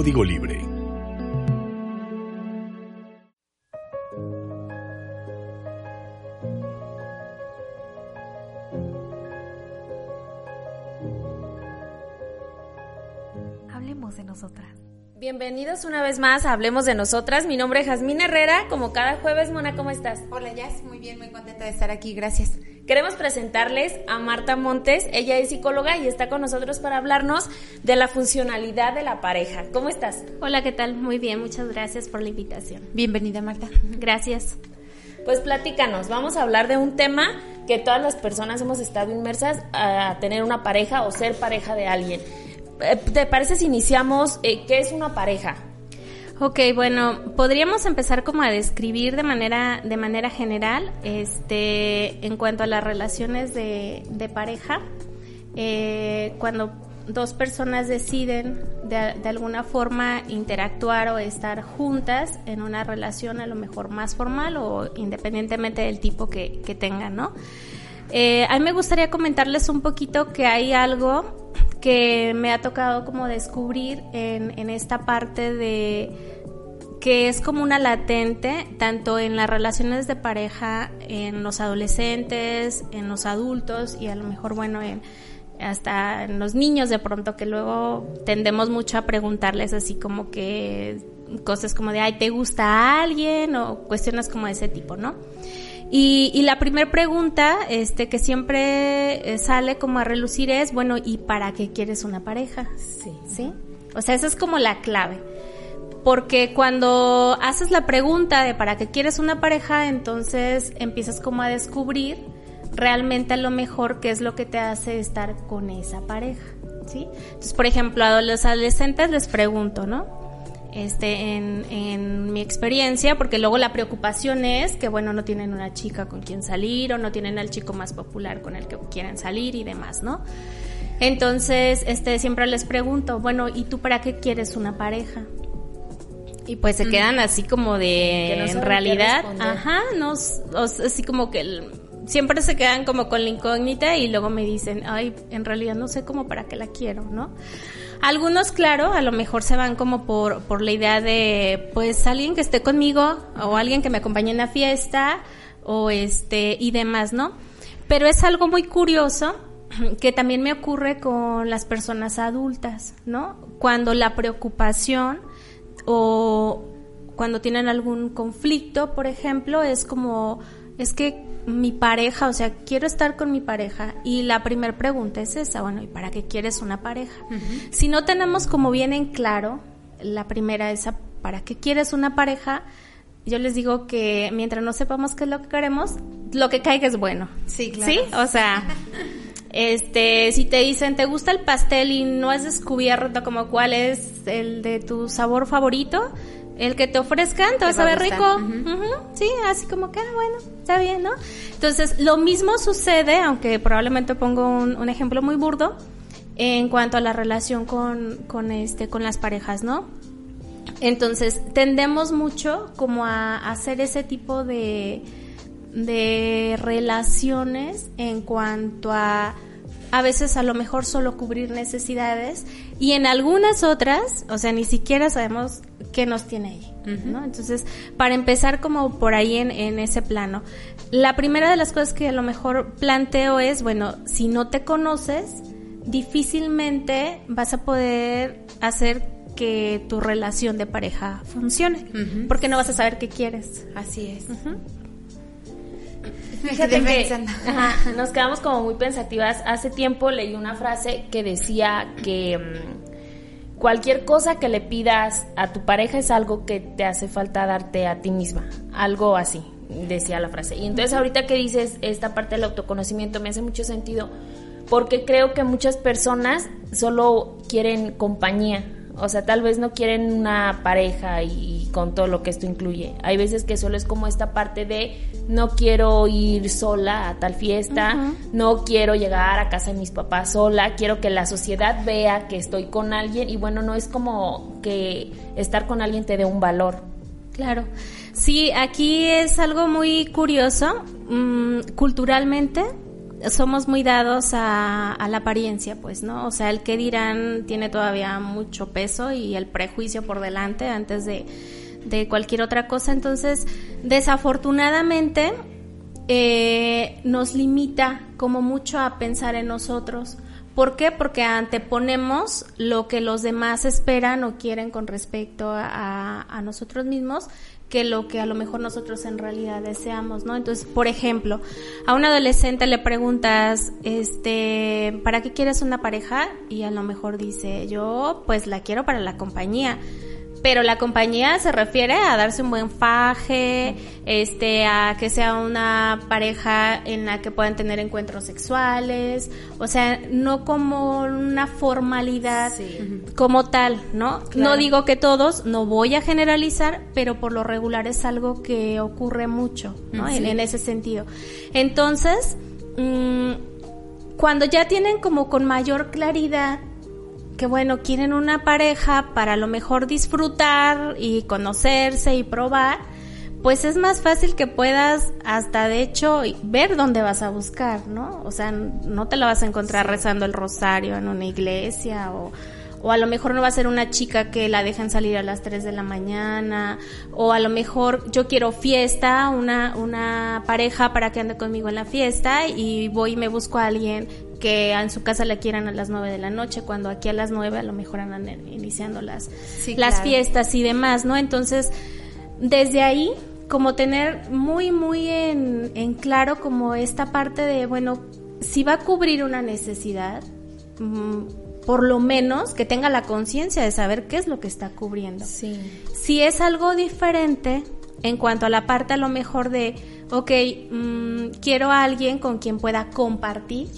Código Libre. Bienvenidos una vez más a Hablemos de Nosotras. Mi nombre es Jazmín Herrera. Como cada jueves, Mona, ¿cómo estás? Hola, Jazz. Muy bien, muy contenta de estar aquí. Gracias. Queremos presentarles a Marta Montes. Ella es psicóloga y está con nosotros para hablarnos de la funcionalidad de la pareja. ¿Cómo estás? Hola, ¿qué tal? Muy bien, muchas gracias por la invitación. Bienvenida, Marta. Gracias. Pues platícanos, vamos a hablar de un tema que todas las personas hemos estado inmersas a tener una pareja o ser pareja de alguien. Eh, ¿Te parece si iniciamos eh, qué es una pareja? Ok, bueno, podríamos empezar como a describir de manera, de manera general, este, en cuanto a las relaciones de, de pareja, eh, cuando dos personas deciden de, de, alguna forma interactuar o estar juntas en una relación a lo mejor más formal o independientemente del tipo que, que tengan, ¿no? Eh, a mí me gustaría comentarles un poquito que hay algo que me ha tocado como descubrir en, en esta parte de que es como una latente tanto en las relaciones de pareja, en los adolescentes, en los adultos y a lo mejor, bueno, en, hasta en los niños de pronto que luego tendemos mucho a preguntarles así como que cosas como de, ay, ¿te gusta a alguien? o cuestiones como de ese tipo, ¿no? Y, y la primera pregunta este, que siempre sale como a relucir es, bueno, ¿y para qué quieres una pareja? Sí. ¿Sí? O sea, esa es como la clave. Porque cuando haces la pregunta de para qué quieres una pareja, entonces empiezas como a descubrir realmente a lo mejor qué es lo que te hace estar con esa pareja, ¿sí? Entonces, por ejemplo, a los adolescentes les pregunto, ¿no? Este, en, en mi experiencia, porque luego la preocupación es que, bueno, no tienen una chica con quien salir o no tienen al chico más popular con el que quieren salir y demás, ¿no? Entonces, este, siempre les pregunto, bueno, ¿y tú para qué quieres una pareja? Y pues se quedan así como de, no en realidad, ajá, no, así como que el, siempre se quedan como con la incógnita y luego me dicen, ay, en realidad no sé cómo para qué la quiero, ¿no? Algunos, claro, a lo mejor se van como por, por la idea de, pues, alguien que esté conmigo o alguien que me acompañe en la fiesta o este, y demás, ¿no? Pero es algo muy curioso que también me ocurre con las personas adultas, ¿no? Cuando la preocupación o cuando tienen algún conflicto, por ejemplo, es como, es que mi pareja, o sea, quiero estar con mi pareja y la primera pregunta es esa, bueno, ¿y para qué quieres una pareja? Uh -huh. Si no tenemos como bien en claro, la primera esa, ¿para qué quieres una pareja? Yo les digo que mientras no sepamos qué es lo que queremos, lo que caiga es bueno. Sí, claro. Sí, o sea, este, si te dicen, ¿te gusta el pastel y no has descubierto como cuál es el de tu sabor favorito? el que te ofrezcan te, va a saber rico. Uh -huh. Uh -huh. Sí, así como que, ah, bueno, está bien, ¿no? Entonces, lo mismo sucede, aunque probablemente pongo un, ejemplo muy burdo, en cuanto a la relación con, con, este, con las parejas, ¿no? Entonces, tendemos mucho como a, hacer ese tipo de, de relaciones en cuanto a a veces a lo mejor solo cubrir necesidades y en algunas otras, o sea, ni siquiera sabemos qué nos tiene -huh. ¿No? Entonces, para empezar como por ahí en, en, ese plano, la primera de las cosas que a lo mejor planteo es, bueno, si no te conoces, difícilmente vas a poder hacer que tu relación de pareja funcione, uh -huh. porque no vas a saber qué quieres. Así es. Uh -huh. Fíjate que ajá, nos quedamos como muy pensativas. Hace tiempo leí una frase que decía que um, cualquier cosa que le pidas a tu pareja es algo que te hace falta darte a ti misma, algo así. decía la frase. Y entonces ahorita que dices esta parte del autoconocimiento me hace mucho sentido porque creo que muchas personas solo quieren compañía, o sea, tal vez no quieren una pareja y, con todo lo que esto incluye. Hay veces que solo es como esta parte de no quiero ir sola a tal fiesta, no quiero llegar a casa de mis papás sola, quiero que la sociedad vea que estoy con alguien y bueno, no es como que estar con alguien te dé un valor. Claro. Sí, aquí es algo muy curioso. Mm, culturalmente somos muy dados a, la apariencia, pues, ¿no? O sea, el que dirán tiene todavía mucho peso y el prejuicio por delante antes de, cualquier otra cosa. Entonces, desafortunadamente, eh, nos limita como mucho a pensar en nosotros. ¿Por qué? Porque anteponemos lo que los demás esperan o quieren con respecto a, a nosotros mismos que lo que a lo mejor nosotros en realidad deseamos, ¿no? Entonces, por ejemplo, a un adolescente le preguntas, este, ¿para qué quieres una pareja? Y a lo mejor dice, yo pues la quiero para la compañía pero la compañía se refiere a darse un buen faje, este, a que sea una pareja en la que puedan tener encuentros sexuales, o sea, no como una formalidad como tal, ¿no? No digo que todos, no voy a generalizar, pero por lo regular es algo que ocurre mucho, ¿no? En, ese sentido. Entonces, mm, cuando ya tienen como con mayor claridad que bueno, quieren una pareja para lo mejor disfrutar y conocerse y probar, pues es más fácil que puedas hasta de hecho ver dónde vas a buscar, ¿no? O sea, no te la vas a encontrar rezando el rosario en una iglesia o, o a lo mejor no va a ser una chica que la dejan salir a las 3 de la mañana, o a lo mejor yo quiero fiesta, una, una pareja para que ande conmigo en la fiesta y voy y me busco a alguien que en su casa la quieran a las 9 de la noche, cuando aquí a las 9 a lo mejor andan iniciando las, las fiestas y demás, ¿no? Entonces, desde ahí, como tener muy, muy en, en claro como esta parte de, bueno, si va a cubrir una necesidad, mm, por lo menos que tenga la conciencia de saber qué es lo que está cubriendo. Sí. Si es algo diferente en cuanto a la parte a lo mejor de, ok, mm, quiero a alguien con quien pueda compartir,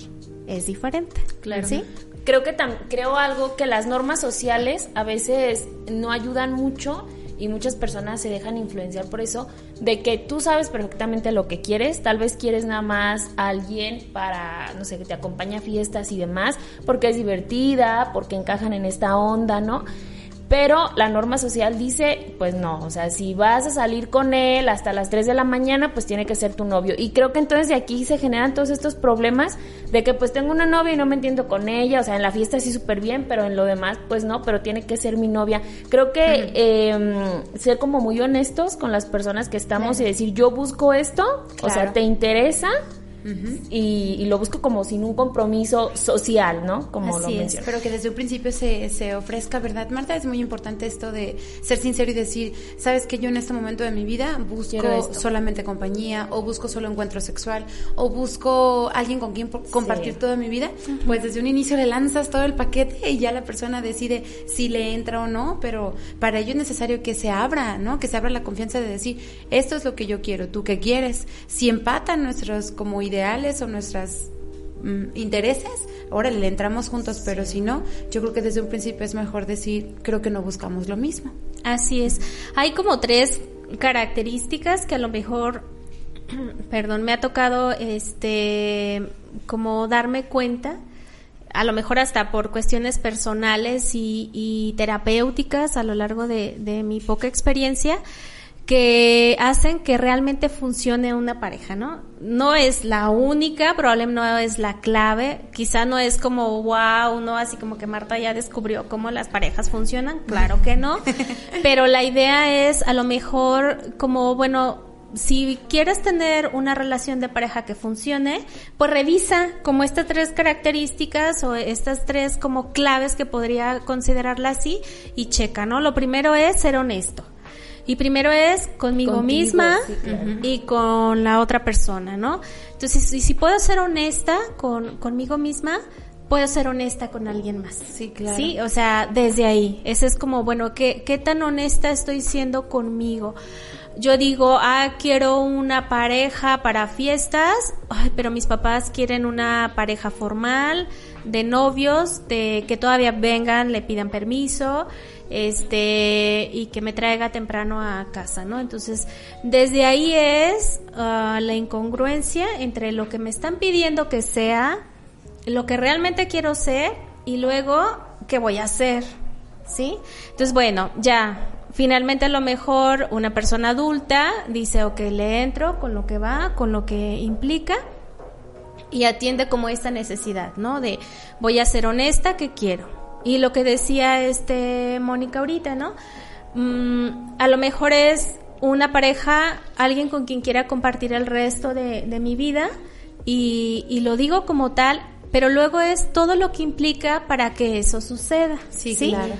es diferente. Claro. ¿Sí? Creo que creo algo que las normas sociales a veces no ayudan mucho y muchas personas se dejan influenciar por eso, de que tú sabes perfectamente lo que quieres, tal vez quieres nada más a alguien para, no sé, que te acompañe a fiestas y demás, porque es divertida, porque encajan en esta onda, ¿no? Pero la norma social dice, pues no, o sea, si vas a salir con él hasta las 3 de la mañana, pues tiene que ser tu novio. Y creo que entonces de aquí se generan todos estos problemas de que pues tengo una novia y no me entiendo con ella, o sea, en la fiesta sí súper bien, pero en lo demás pues no, pero tiene que ser mi novia. Creo que eh, ser como muy honestos con las personas que estamos y decir, yo busco esto, o sea, ¿te interesa? Y, lo busco como sin un compromiso social, ¿no? Como Así lo es, pero que desde un principio se, se ofrezca, ¿verdad? Marta, es muy importante esto de ser sincero y decir, sabes que yo en este momento de mi vida busco solamente compañía, o busco solo encuentro sexual, o busco alguien con quien compartir toda mi vida, pues desde un inicio le lanzas todo el paquete y ya la persona decide si le entra o no, pero para ello es necesario que se abra, ¿no? Que se abra la confianza de decir, esto es lo que yo quiero, tú qué quieres, si empatan nuestros como ideales o nuestros mm, intereses, ahora le entramos juntos, pero si no, yo creo que desde un principio es mejor decir, creo que no buscamos lo mismo. Así es. Hay como tres características que a lo mejor, perdón, me ha tocado este como darme cuenta a lo mejor hasta por cuestiones personales y, terapéuticas a lo largo de, de mi poca experiencia, que hacen que realmente funcione una pareja, ¿no? No es la única, probablemente no es la clave, quizá no es como wow, no así como que Marta ya descubrió cómo las parejas funcionan, claro que no, pero la idea es a lo mejor como bueno, si quieres tener una relación de pareja que funcione, pues revisa como estas tres características o estas tres como claves que podría considerarla así y checa, ¿no? Lo primero es ser honesto. Y primero es conmigo misma y con la otra persona, ¿no? Entonces, si, si puedo ser honesta con, conmigo misma, puedo ser honesta con alguien más. Sí, claro. Sí, o sea, desde ahí. Ese es como, bueno, ¿qué, qué tan honesta estoy siendo conmigo? yo digo, ah, quiero una pareja para fiestas, ay, pero mis papás quieren una pareja formal, de novios, de que todavía vengan, le pidan permiso, este, y que me traiga temprano a casa, ¿no? Entonces, desde ahí es ah, la incongruencia entre lo que me están pidiendo que sea, lo que realmente quiero ser, y luego, ¿qué voy a hacer? ¿Sí? Entonces, bueno, ya, finalmente a lo mejor una persona adulta dice, ok, le entro con lo que va, con lo que implica y atiende como esta necesidad, ¿no? De voy a ser honesta, ¿qué quiero? Y lo que decía este Mónica ahorita, ¿no? Mm, a lo mejor es una pareja, alguien con quien quiera compartir el resto de, mi vida y, y, lo digo como tal, pero luego es todo lo que implica para que eso suceda. Sí, ¿sí? claro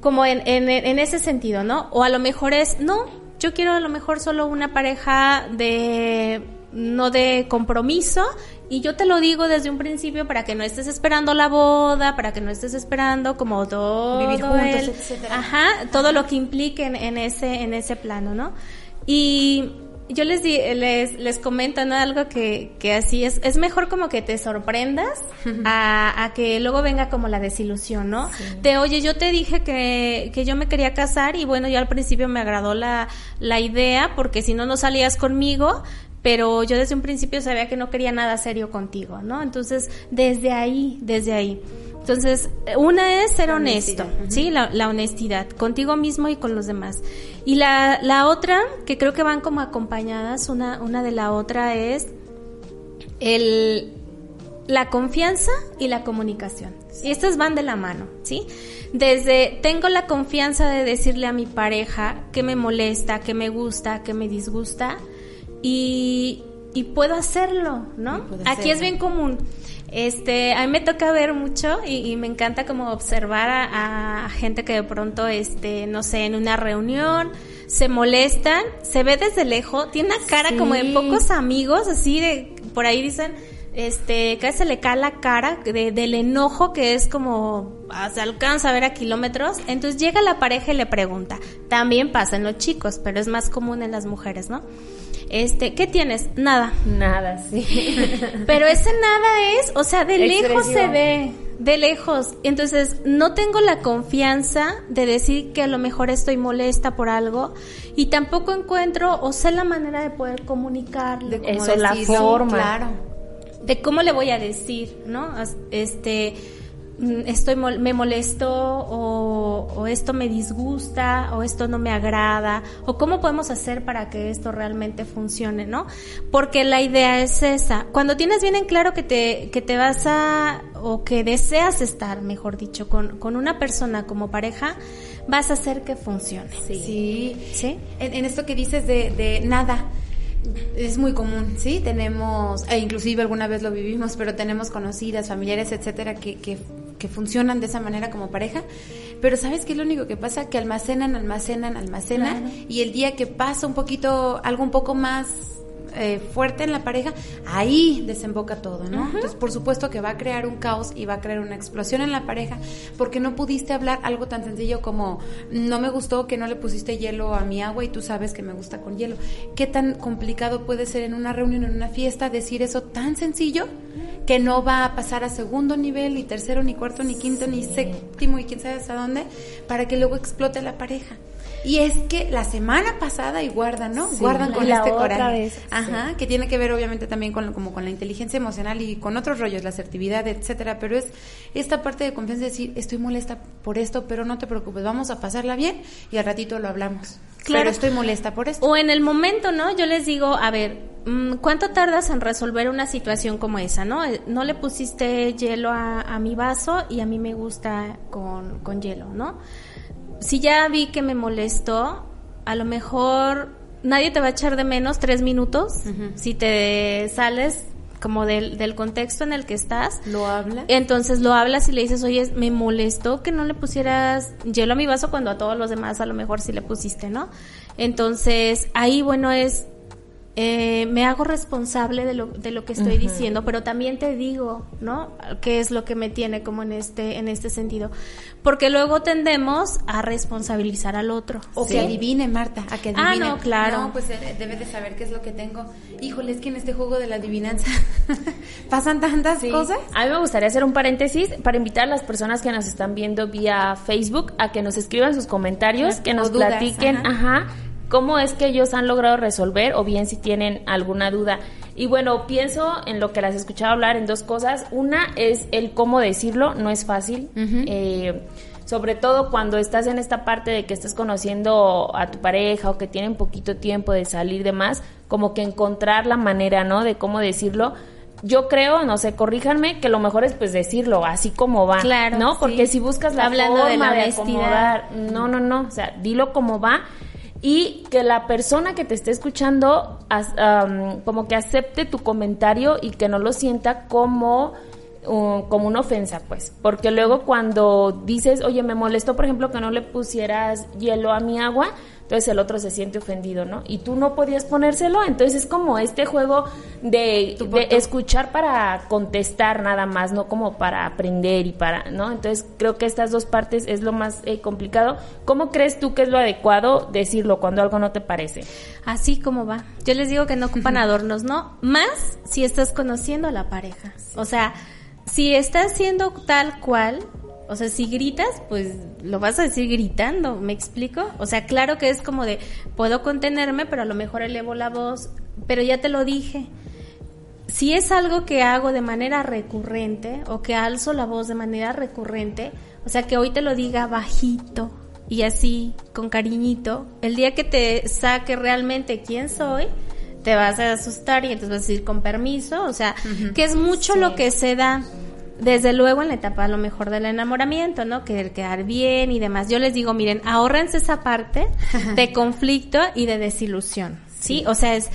como en, en, en ese sentido, ¿no? O a lo mejor es, no, yo quiero a lo mejor solo una pareja de no de compromiso y yo te lo digo desde un principio para que no estés esperando la boda, para que no estés esperando como todo vivir juntos, Ajá, todo lo que implique en, en, ese en ese plano, ¿no? Y yo les, di, les, les comento ¿no? algo que, que así es, es mejor como que te sorprendas a, a que luego venga como la desilusión, ¿no? De, oye, yo te dije que, que yo me quería casar y bueno, ya al principio me agradó la, la idea porque si no, no salías conmigo, pero yo desde un principio sabía que no quería nada serio contigo, ¿no? Entonces, desde ahí, desde ahí. Entonces, una es ser honesto, ¿sí? La, la, honestidad, contigo mismo y con los demás. Y la, la otra, que creo que van como acompañadas una, una de la otra, es el, la confianza y la comunicación. Y estas van de la mano, ¿sí? Desde tengo la confianza de decirle a mi pareja que me molesta, que me gusta, que me disgusta y, y puedo hacerlo, ¿no? Aquí es bien común. Este, a mí me toca ver mucho y, me encanta como observar a, gente que de pronto, este, no sé, en una reunión se molestan, se ve desde lejos, tiene una cara como de pocos amigos, así de, por ahí dicen, este, casi se le cae la cara de, del enojo que es como, ah, se alcanza a ver a kilómetros. Entonces llega la pareja y le pregunta. También pasa en los chicos, pero es más común en las mujeres, ¿no? Este, ¿qué tienes? Nada. Nada, sí. Pero ese nada es, o sea, de lejos se ve, de lejos. Entonces, no tengo la confianza de decir que a lo mejor estoy molesta por algo y tampoco encuentro o sé la manera de poder comunicarlo. De Eso, la forma. Claro. De cómo le voy a decir, ¿no? Este, estoy me molesto o, esto me disgusta o esto no me agrada o cómo podemos hacer para que esto realmente funcione, ¿no? Porque la idea es esa. Cuando tienes bien en claro que te, que te vas a o que deseas estar, mejor dicho, con, con una persona como pareja, vas a hacer que funcione. Sí. ¿Sí? En, esto que dices de, de nada es muy común, ¿sí? Tenemos, e inclusive alguna vez lo vivimos, pero tenemos conocidas, familiares, etcétera, que, que, que funcionan de esa manera como pareja. Pero ¿sabes qué es lo único que pasa? Que almacenan, almacenan, almacenan, y el día que pasa un poquito, algo un poco más eh, fuerte en la pareja, ahí desemboca todo, ¿no? Entonces, por supuesto que va a crear un caos y va a crear una explosión en la pareja porque no pudiste hablar algo tan sencillo como no me gustó que no le pusiste hielo a mi agua y tú sabes que me gusta con hielo. ¿Qué tan complicado puede ser en una reunión, en una fiesta, decir eso tan sencillo que no va a pasar a segundo nivel, ni tercero, ni cuarto, ni quinto, ni séptimo y quién sabe hasta dónde, para que luego explote la pareja? Y es que la semana pasada y guardan, ¿no? guardan con este coraje. Ajá, que tiene que ver obviamente también con como con la inteligencia emocional y con otros rollos, la asertividad, etcétera, pero es esta parte de confianza de decir, estoy molesta por esto, pero no te preocupes, vamos a pasarla bien y al ratito lo hablamos. Claro. Pero estoy molesta por esto. O en el momento, ¿no? Yo les digo, a ver, mm, ¿cuánto tardas en resolver una situación como esa, no? Eh, no le pusiste hielo a, a mi vaso y a mí me gusta con, con hielo, ¿no? Si ya vi que me molestó, a lo mejor nadie te va a echar de menos tres minutos si te sales como del, del, contexto en el que estás. Lo hablas. Entonces lo hablas y le dices, oye, me molestó que no le pusieras hielo a mi vaso cuando a todos los demás a lo mejor sí le pusiste, ¿no? Entonces ahí, bueno, es eh, me hago responsable de lo, de lo que estoy diciendo, pero también te digo, ¿no? ¿Qué es lo que me tiene como en este, en este sentido? Porque luego tendemos a responsabilizar al otro. O que adivine, Marta, a que adivine. Ah, no, claro. No, pues eh, debe de saber qué es lo que tengo. Híjole, es que en este juego de la adivinanza pasan tantas cosas. A mí me gustaría hacer un paréntesis para invitar a las personas que nos están viendo vía Facebook a que nos escriban sus comentarios, que nos platiquen, ajá cómo es que ellos han logrado resolver o bien si tienen alguna duda. Y bueno, pienso en lo que las he escuchado hablar en dos cosas. Una es el cómo decirlo, no es fácil. Eh, sobre todo cuando estás en esta parte de que estás conociendo a tu pareja o que tienen poquito tiempo de salir de más, como que encontrar la manera, ¿no? De cómo decirlo. Yo creo, no sé, corríjanme, que lo mejor es pues decirlo así como va, claro, ¿no? Porque si buscas la Hablando forma de, de acomodar, no, no, no, o sea, dilo como va y que la persona que te esté escuchando como que acepte tu comentario y que no lo sienta como como una ofensa, pues, porque luego cuando dices, oye, me molestó, por ejemplo, que no le pusieras hielo a mi agua, entonces el otro se siente ofendido, ¿no? Y tú no podías ponérselo, entonces es como este juego de, escuchar para contestar nada más, no como para aprender y para, ¿no? Entonces creo que estas dos partes es lo más eh, complicado. ¿Cómo crees tú que es lo adecuado decirlo cuando algo no te parece? Así como va. Yo les digo que no ocupan adornos, ¿no? Más si estás conociendo a la pareja. O sea, si estás siendo tal cual, o sea, si gritas, pues lo vas a decir gritando, ¿me explico? O sea, claro que es como de, puedo contenerme, pero a lo mejor elevo la voz, pero ya te lo dije. Si es algo que hago de manera recurrente o que alzo la voz de manera recurrente, o sea, que hoy te lo diga bajito y así, con cariñito, el día que te saque realmente quién soy, te vas a asustar y entonces vas a decir con permiso, o sea, que es mucho lo que se da desde luego en la etapa a lo mejor del enamoramiento, ¿no? Querer quedar bien y demás. Yo les digo, miren, ahórrense esa parte de conflicto y de desilusión, ¿sí? O sea, es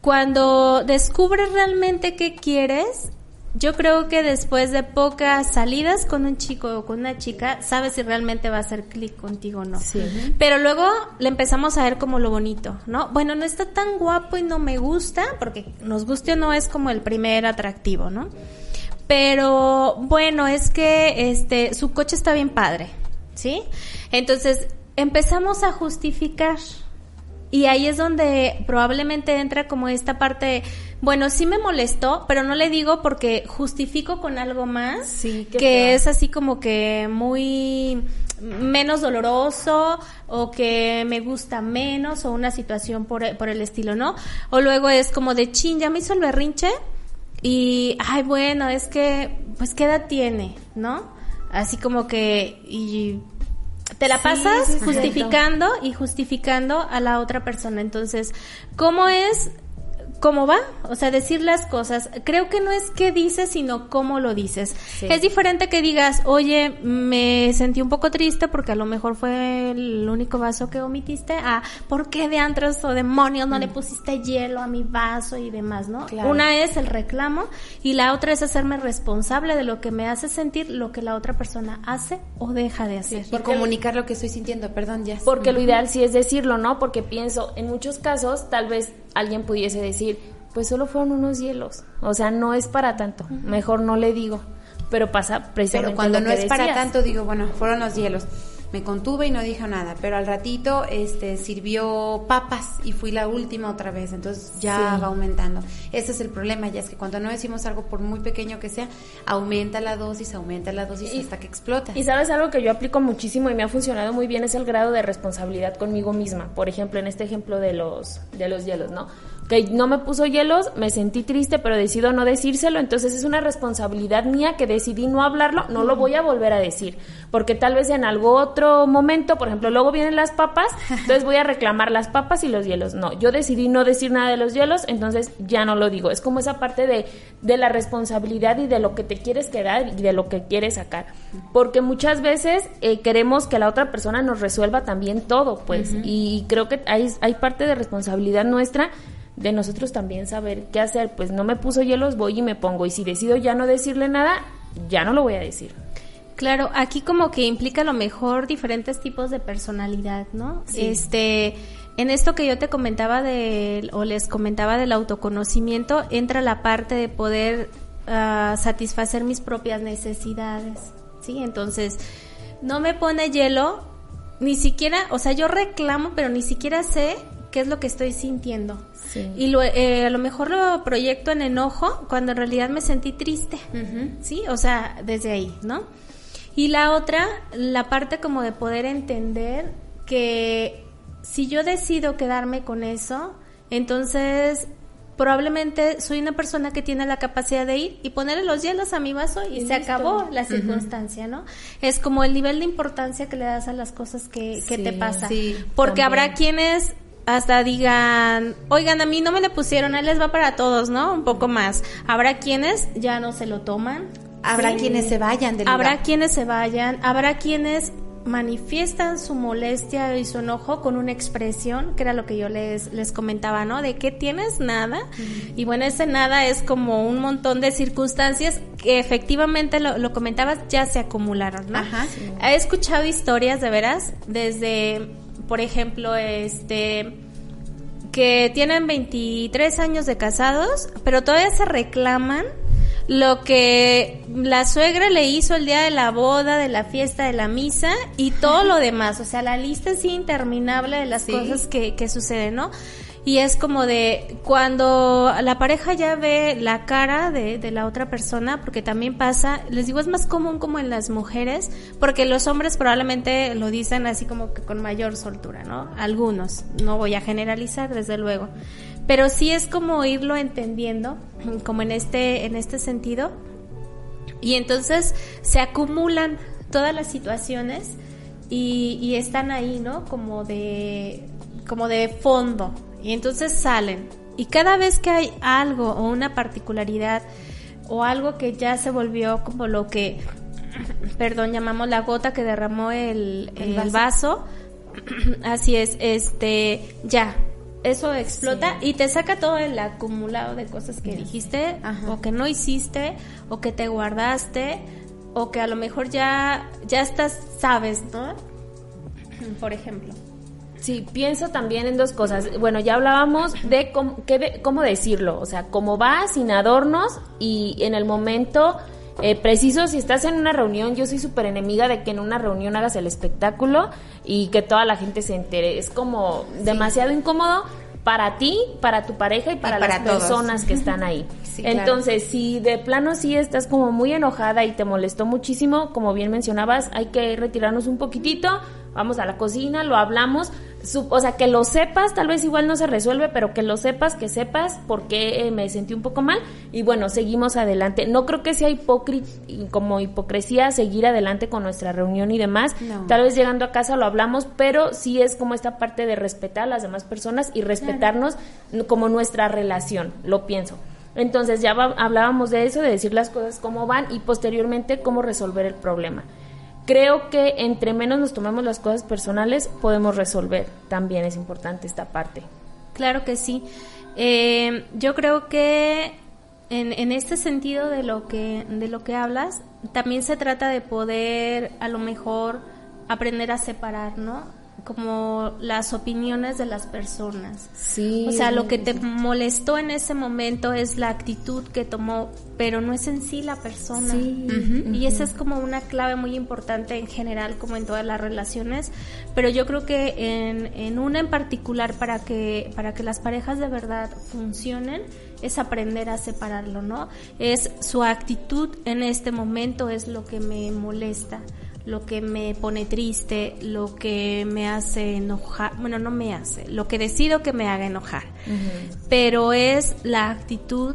cuando descubres realmente qué quieres, yo creo que después de pocas salidas con un chico o con una chica, sabes si realmente va a hacer clic contigo o no. Sí. Pero luego le empezamos a ver como lo bonito, ¿no? Bueno, no está tan guapo y no me gusta, porque nos guste o no es como el primer atractivo, ¿no? Pero bueno, es que este su coche está bien padre, ¿sí? Entonces, empezamos a justificar y ahí es donde probablemente entra como esta parte, bueno, sí me molestó, pero no le digo porque justifico con algo más, sí, que es así como que muy menos doloroso o que me gusta menos o una situación por, por el estilo, ¿no? O luego es como de chin, ya me hizo el berrinche, y, ay, bueno, es que, pues, ¿qué edad tiene? ¿No? Así como que, y te la pasas justificando y justificando a la otra persona. Entonces, ¿cómo es cómo va, o sea, decir las cosas. Creo que no es qué dices, sino cómo lo dices. Es diferente que digas, oye, me sentí un poco triste porque a lo mejor fue el único vaso que omitiste, a ¿por qué de antros o demonios no le mm. pusiste hielo a mi vaso y demás, no? Una es el reclamo y la otra es hacerme responsable de lo que me hace sentir lo que la otra persona hace o deja de hacer. por comunicar lo que estoy sintiendo, perdón, ya. Porque lo ideal sí es decirlo, ¿no? Porque pienso, en muchos casos, tal vez alguien pudiese decir, pues solo fueron unos hielos, o sea, no es para tanto, mejor no le digo, pero pasa precisamente Pero cuando no es para tanto, digo, bueno, fueron los hielos me contuve y no dije nada, pero al ratito este sirvió papas y fui la última otra vez, entonces ya va aumentando. Ese es el problema, ya es que cuando no decimos algo por muy pequeño que sea, aumenta la dosis, aumenta la dosis hasta que explota. Y sabes algo que yo aplico muchísimo y me ha funcionado muy bien es el grado de responsabilidad conmigo misma. Por ejemplo, en este ejemplo de los de los hielos, ¿no? Que no me puso hielos, me sentí triste, pero decido no decírselo, entonces es una responsabilidad mía que decidí no hablarlo, no lo voy a volver a decir, porque tal vez en algo otro momento, por ejemplo, luego vienen las papas, entonces voy a reclamar las papas y los hielos. No, yo decidí no decir nada de los hielos, entonces ya no lo digo. Es como esa parte de, de la responsabilidad y de lo que te quieres quedar y de lo que quieres sacar, porque muchas veces eh, queremos que la otra persona nos resuelva también todo, pues, y creo que hay, hay parte de responsabilidad nuestra de nosotros también saber qué hacer. Pues no me puso hielos, voy y me pongo. Y si decido ya no decirle nada, ya no lo voy a decir. Claro, aquí como que implica a lo mejor diferentes tipos de personalidad, ¿no? Este, en esto que yo te comentaba de, o les comentaba del autoconocimiento, entra la parte de poder ah, satisfacer mis propias necesidades, ¿sí? Entonces, no me pone hielo, ni siquiera, o sea, yo reclamo, pero ni siquiera sé qué es lo que estoy sintiendo. Y lo, eh, a lo mejor lo proyecto en enojo cuando en realidad me sentí triste, ¿sí? O sea, desde ahí, ¿no? Y la otra, la parte como de poder entender que si yo decido quedarme con eso, entonces probablemente soy una persona que tiene la capacidad de ir y ponerle los hielos a mi vaso y, se acabó la circunstancia, ¿no? Es como el nivel de importancia que le das a las cosas que, que te pasa. Porque habrá quienes hasta digan, oigan, a mí no me le pusieron, él les va para todos, ¿no? Un poco más. Habrá quienes ya no se lo toman. Habrá quienes se vayan del Habrá quienes se vayan, habrá quienes manifiestan su molestia y su enojo con una expresión, que era lo que yo les, les comentaba, ¿no? De que tienes nada. Y bueno, ese nada es como un montón de circunstancias que efectivamente lo, lo comentabas, ya se acumularon, ¿no? Ajá. He escuchado historias de veras, desde, por ejemplo, este que tienen 23 años de casados, pero todavía se reclaman lo que la suegra le hizo el día de la boda, de la fiesta, de la misa y todo lo demás. O sea, la lista es interminable de las cosas que, que suceden, ¿no? Y es como de cuando la pareja ya ve la cara de, de, la otra persona, porque también pasa, les digo, es más común como en las mujeres, porque los hombres probablemente lo dicen así como que con mayor soltura, ¿no? Algunos, no voy a generalizar, desde luego pero sí es como irlo entendiendo, como en este, en este sentido. Y entonces se acumulan todas las situaciones y, están ahí, ¿no? Como de, como de fondo. Y entonces salen. Y cada vez que hay algo o una particularidad o algo que ya se volvió como lo que, perdón, llamamos la gota que derramó el, el, el vaso, así es, este, ya, eso explota y te saca todo el acumulado de cosas que dijiste o que no hiciste o que te guardaste o que a lo mejor ya ya estás sabes, ¿no? Por ejemplo. Sí, pienso también en dos cosas. Bueno, ya hablábamos de cómo, cómo decirlo, o sea, cómo va sin adornos y en el momento eh, preciso, si estás en una reunión, yo soy súper enemiga de que en una reunión hagas el espectáculo y que toda la gente se entere. Es como demasiado incómodo para ti, para tu pareja y para, las personas que están ahí. Entonces, si de plano sí estás como muy enojada y te molestó muchísimo, como bien mencionabas, hay que retirarnos un poquitito, vamos a la cocina, lo hablamos, o sea, que lo sepas, tal vez igual no se resuelve, pero que lo sepas, que sepas por qué eh, me sentí un poco mal y bueno, seguimos adelante. No creo que sea hipócrita, como hipocresía seguir adelante con nuestra reunión y demás. Tal vez llegando a casa lo hablamos, pero sí es como esta parte de respetar a las demás personas y respetarnos como nuestra relación, lo pienso. Entonces ya hablábamos de eso, de decir las cosas cómo van y posteriormente cómo resolver el problema creo que entre menos nos tomemos las cosas personales podemos resolver. También es importante esta parte. Claro que sí. Eh, yo creo que en, en, este sentido de lo que de lo que hablas, también se trata de poder a lo mejor aprender a separar, ¿no? Como las opiniones de las personas. Sí. O sea, lo que te molestó en ese momento es la actitud que tomó, pero no es en sí la persona. Sí. Y esa es como una clave muy importante en general, como en todas las relaciones. Pero yo creo que en, en una en particular, para que, para que las parejas de verdad funcionen, es aprender a separarlo, ¿no? Es su actitud en este momento es lo que me molesta lo que me pone triste, lo que me hace enojar, bueno, no me hace, lo que decido que me haga enojar, pero es la actitud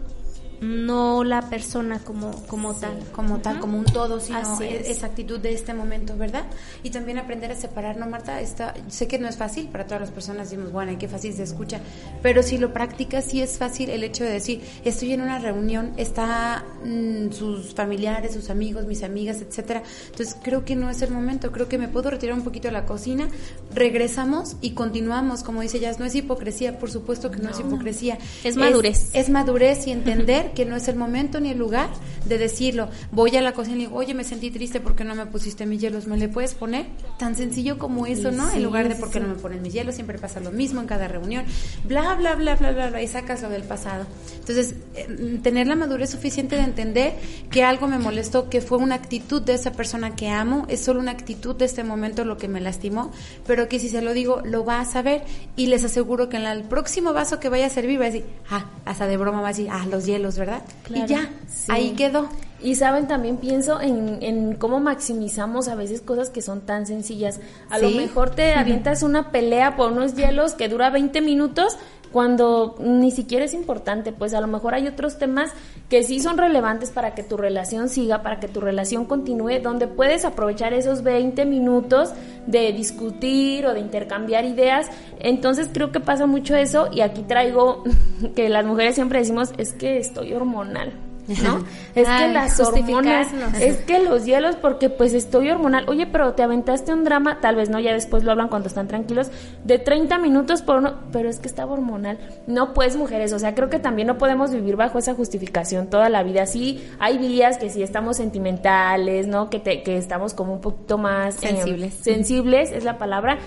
no la persona como, como tal. Como tal, como un todo, sino esa actitud de este momento, ¿verdad? Y también aprender a separar, ¿no, Marta? Está, sé que no es fácil para todas las personas, decimos, bueno, qué fácil se escucha, pero si lo practicas, sí es fácil el hecho de decir, estoy en una reunión, está mm, sus familiares, sus amigos, mis amigas, etcétera. Entonces creo que no es el momento, creo que me puedo retirar un poquito a la cocina, regresamos y continuamos, como dice Jazz, no es hipocresía, por supuesto que no, es hipocresía. Es madurez. es madurez y entender entender que no es el momento ni el lugar de decirlo. Voy a la cocina y digo, oye, me sentí triste porque no me pusiste mis hielos, ¿me le puedes poner? Tan sencillo como eso, ¿no? en lugar de porque no me ponen mis hielos, siempre pasa lo mismo en cada reunión, bla, bla, bla, bla, bla, bla, y sacas lo del pasado. Entonces, eh, tener la madurez suficiente de entender que algo me molestó, que fue una actitud de esa persona que amo, es solo una actitud de este momento lo que me lastimó, pero que si se lo digo, lo va a saber y les aseguro que en el próximo vaso que vaya a servir va a decir, ah, hasta de broma va a decir, ah, los hielos, ¿verdad? y ya, ahí quedó. Y saben, también pienso en, en, cómo maximizamos a veces cosas que son tan sencillas. A lo mejor te avientas una pelea por unos hielos que dura 20 minutos cuando ni siquiera es importante, pues a lo mejor hay otros temas que sí son relevantes para que tu relación siga, para que tu relación continúe, donde puedes aprovechar esos 20 minutos de discutir o de intercambiar ideas. Entonces creo que pasa mucho eso y aquí traigo que las mujeres siempre decimos es que estoy hormonal. ¿No? Es que las hormonas, es que los hielos, porque pues estoy hormonal. Oye, pero te aventaste un drama, tal vez no, ya después lo hablan cuando están tranquilos, de 30 minutos por uno, pero es que estaba hormonal. No, pues mujeres, o sea, creo que también no podemos vivir bajo esa justificación toda la vida. Sí, hay días que sí estamos sentimentales, ¿no? Que, te, que estamos como un poquito más em, sensibles. sensibles, es la palabra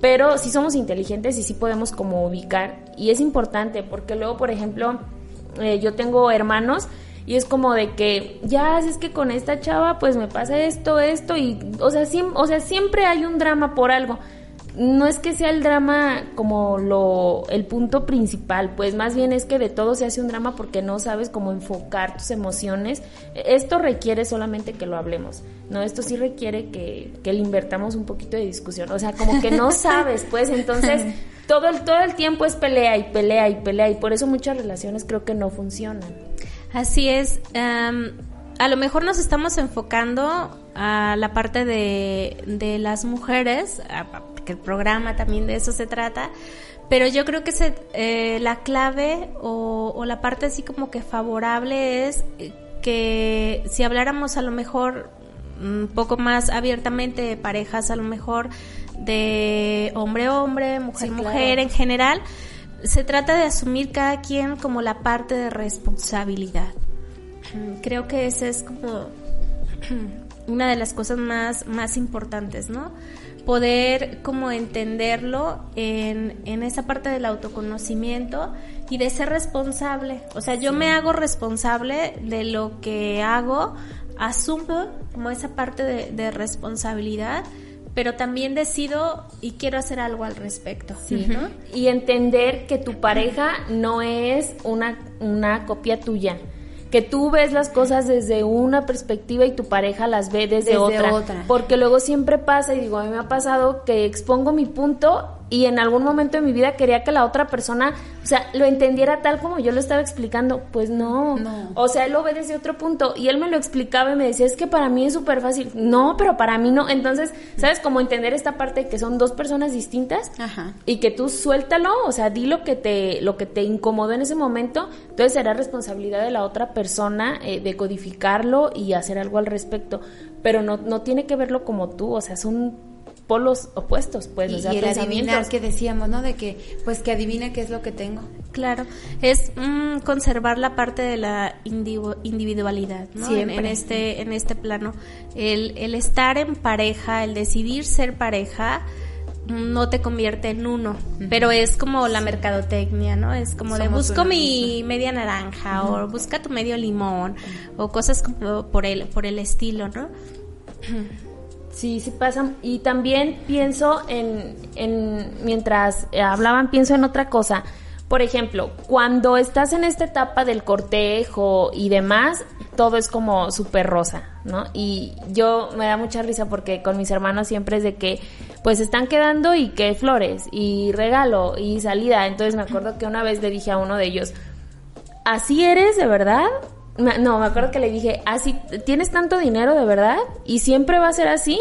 pero sí somos inteligentes y sí podemos como ubicar y es importante porque luego por ejemplo eh, yo tengo hermanos y es como de que, ya, es que con esta chava pues me pasa esto, esto, y, o sea, o sea, siempre hay un drama por algo. No es que sea el drama como lo, el punto principal, pues más bien es que de todo se hace un drama porque no sabes cómo enfocar tus emociones. Esto requiere solamente que lo hablemos, ¿no? Esto sí requiere que, que le invertamos un poquito de discusión. O sea, como que no sabes, pues entonces todo el, todo el tiempo es pelea y pelea y pelea y por eso muchas relaciones creo que no funcionan. Así es. a lo mejor nos estamos enfocando a la parte de, las mujeres, porque el programa también de eso se trata, pero yo creo que se, eh, la clave o, la parte así como que favorable es que si habláramos a lo mejor un poco más abiertamente de parejas, a lo mejor de hombre-hombre, mujer-mujer en general, se trata de asumir cada quien como la parte de responsabilidad. Creo que esa es como una de las cosas más, más importantes, ¿no? Poder como entenderlo en, en esa parte del autoconocimiento y de ser responsable. O sea, yo me hago responsable de lo que hago, asumo como esa parte de, de responsabilidad pero también decido y quiero hacer algo al respecto. Sí. Y entender que tu pareja no es una, una copia tuya que tú ves las cosas desde una perspectiva y tu pareja las ve desde, otra. otra. Porque luego siempre pasa, y digo, a mí me ha pasado que expongo mi punto y en algún momento de mi vida quería que la otra persona, o sea, lo entendiera tal como yo lo estaba explicando. Pues no. no. O sea, él lo ve desde otro punto y él me lo explicaba y me decía, es que para mí es súper fácil. No, pero para mí no. Entonces, ¿sabes? cómo entender esta parte que son dos personas distintas Ajá. y que tú suéltalo, o sea, di lo que te, lo que te incomodó en ese momento, entonces será responsabilidad de la otra persona eh, de codificarlo y hacer algo al respecto. Pero no, no tiene que verlo como tú, o sea, son polos opuestos, pues, y, o sea, y el adivinar que decíamos, ¿no? De que, pues, que adivine qué es lo que tengo. Claro, es mm, conservar la parte de la individualidad, ¿no? En, este, en este plano, el, el estar en pareja, el decidir ser pareja, no te convierte en uno, pero es como la mercadotecnia, ¿no? Es como de busco mi media naranja o busca tu medio limón o cosas como por el por el estilo, ¿no? Sí, sí pasan. Y también pienso en, en, mientras hablaban, pienso en otra cosa. Por ejemplo, cuando estás en esta etapa del cortejo y demás, todo es como súper rosa, ¿no? Y yo me da mucha risa porque con mis hermanos siempre es de que, pues están quedando y que flores y regalo y salida. Entonces me acuerdo que una vez le dije a uno de ellos, ¿así eres de verdad? No, me acuerdo que le dije, así, ¿tienes tanto dinero de verdad? ¿Y siempre va a ser así?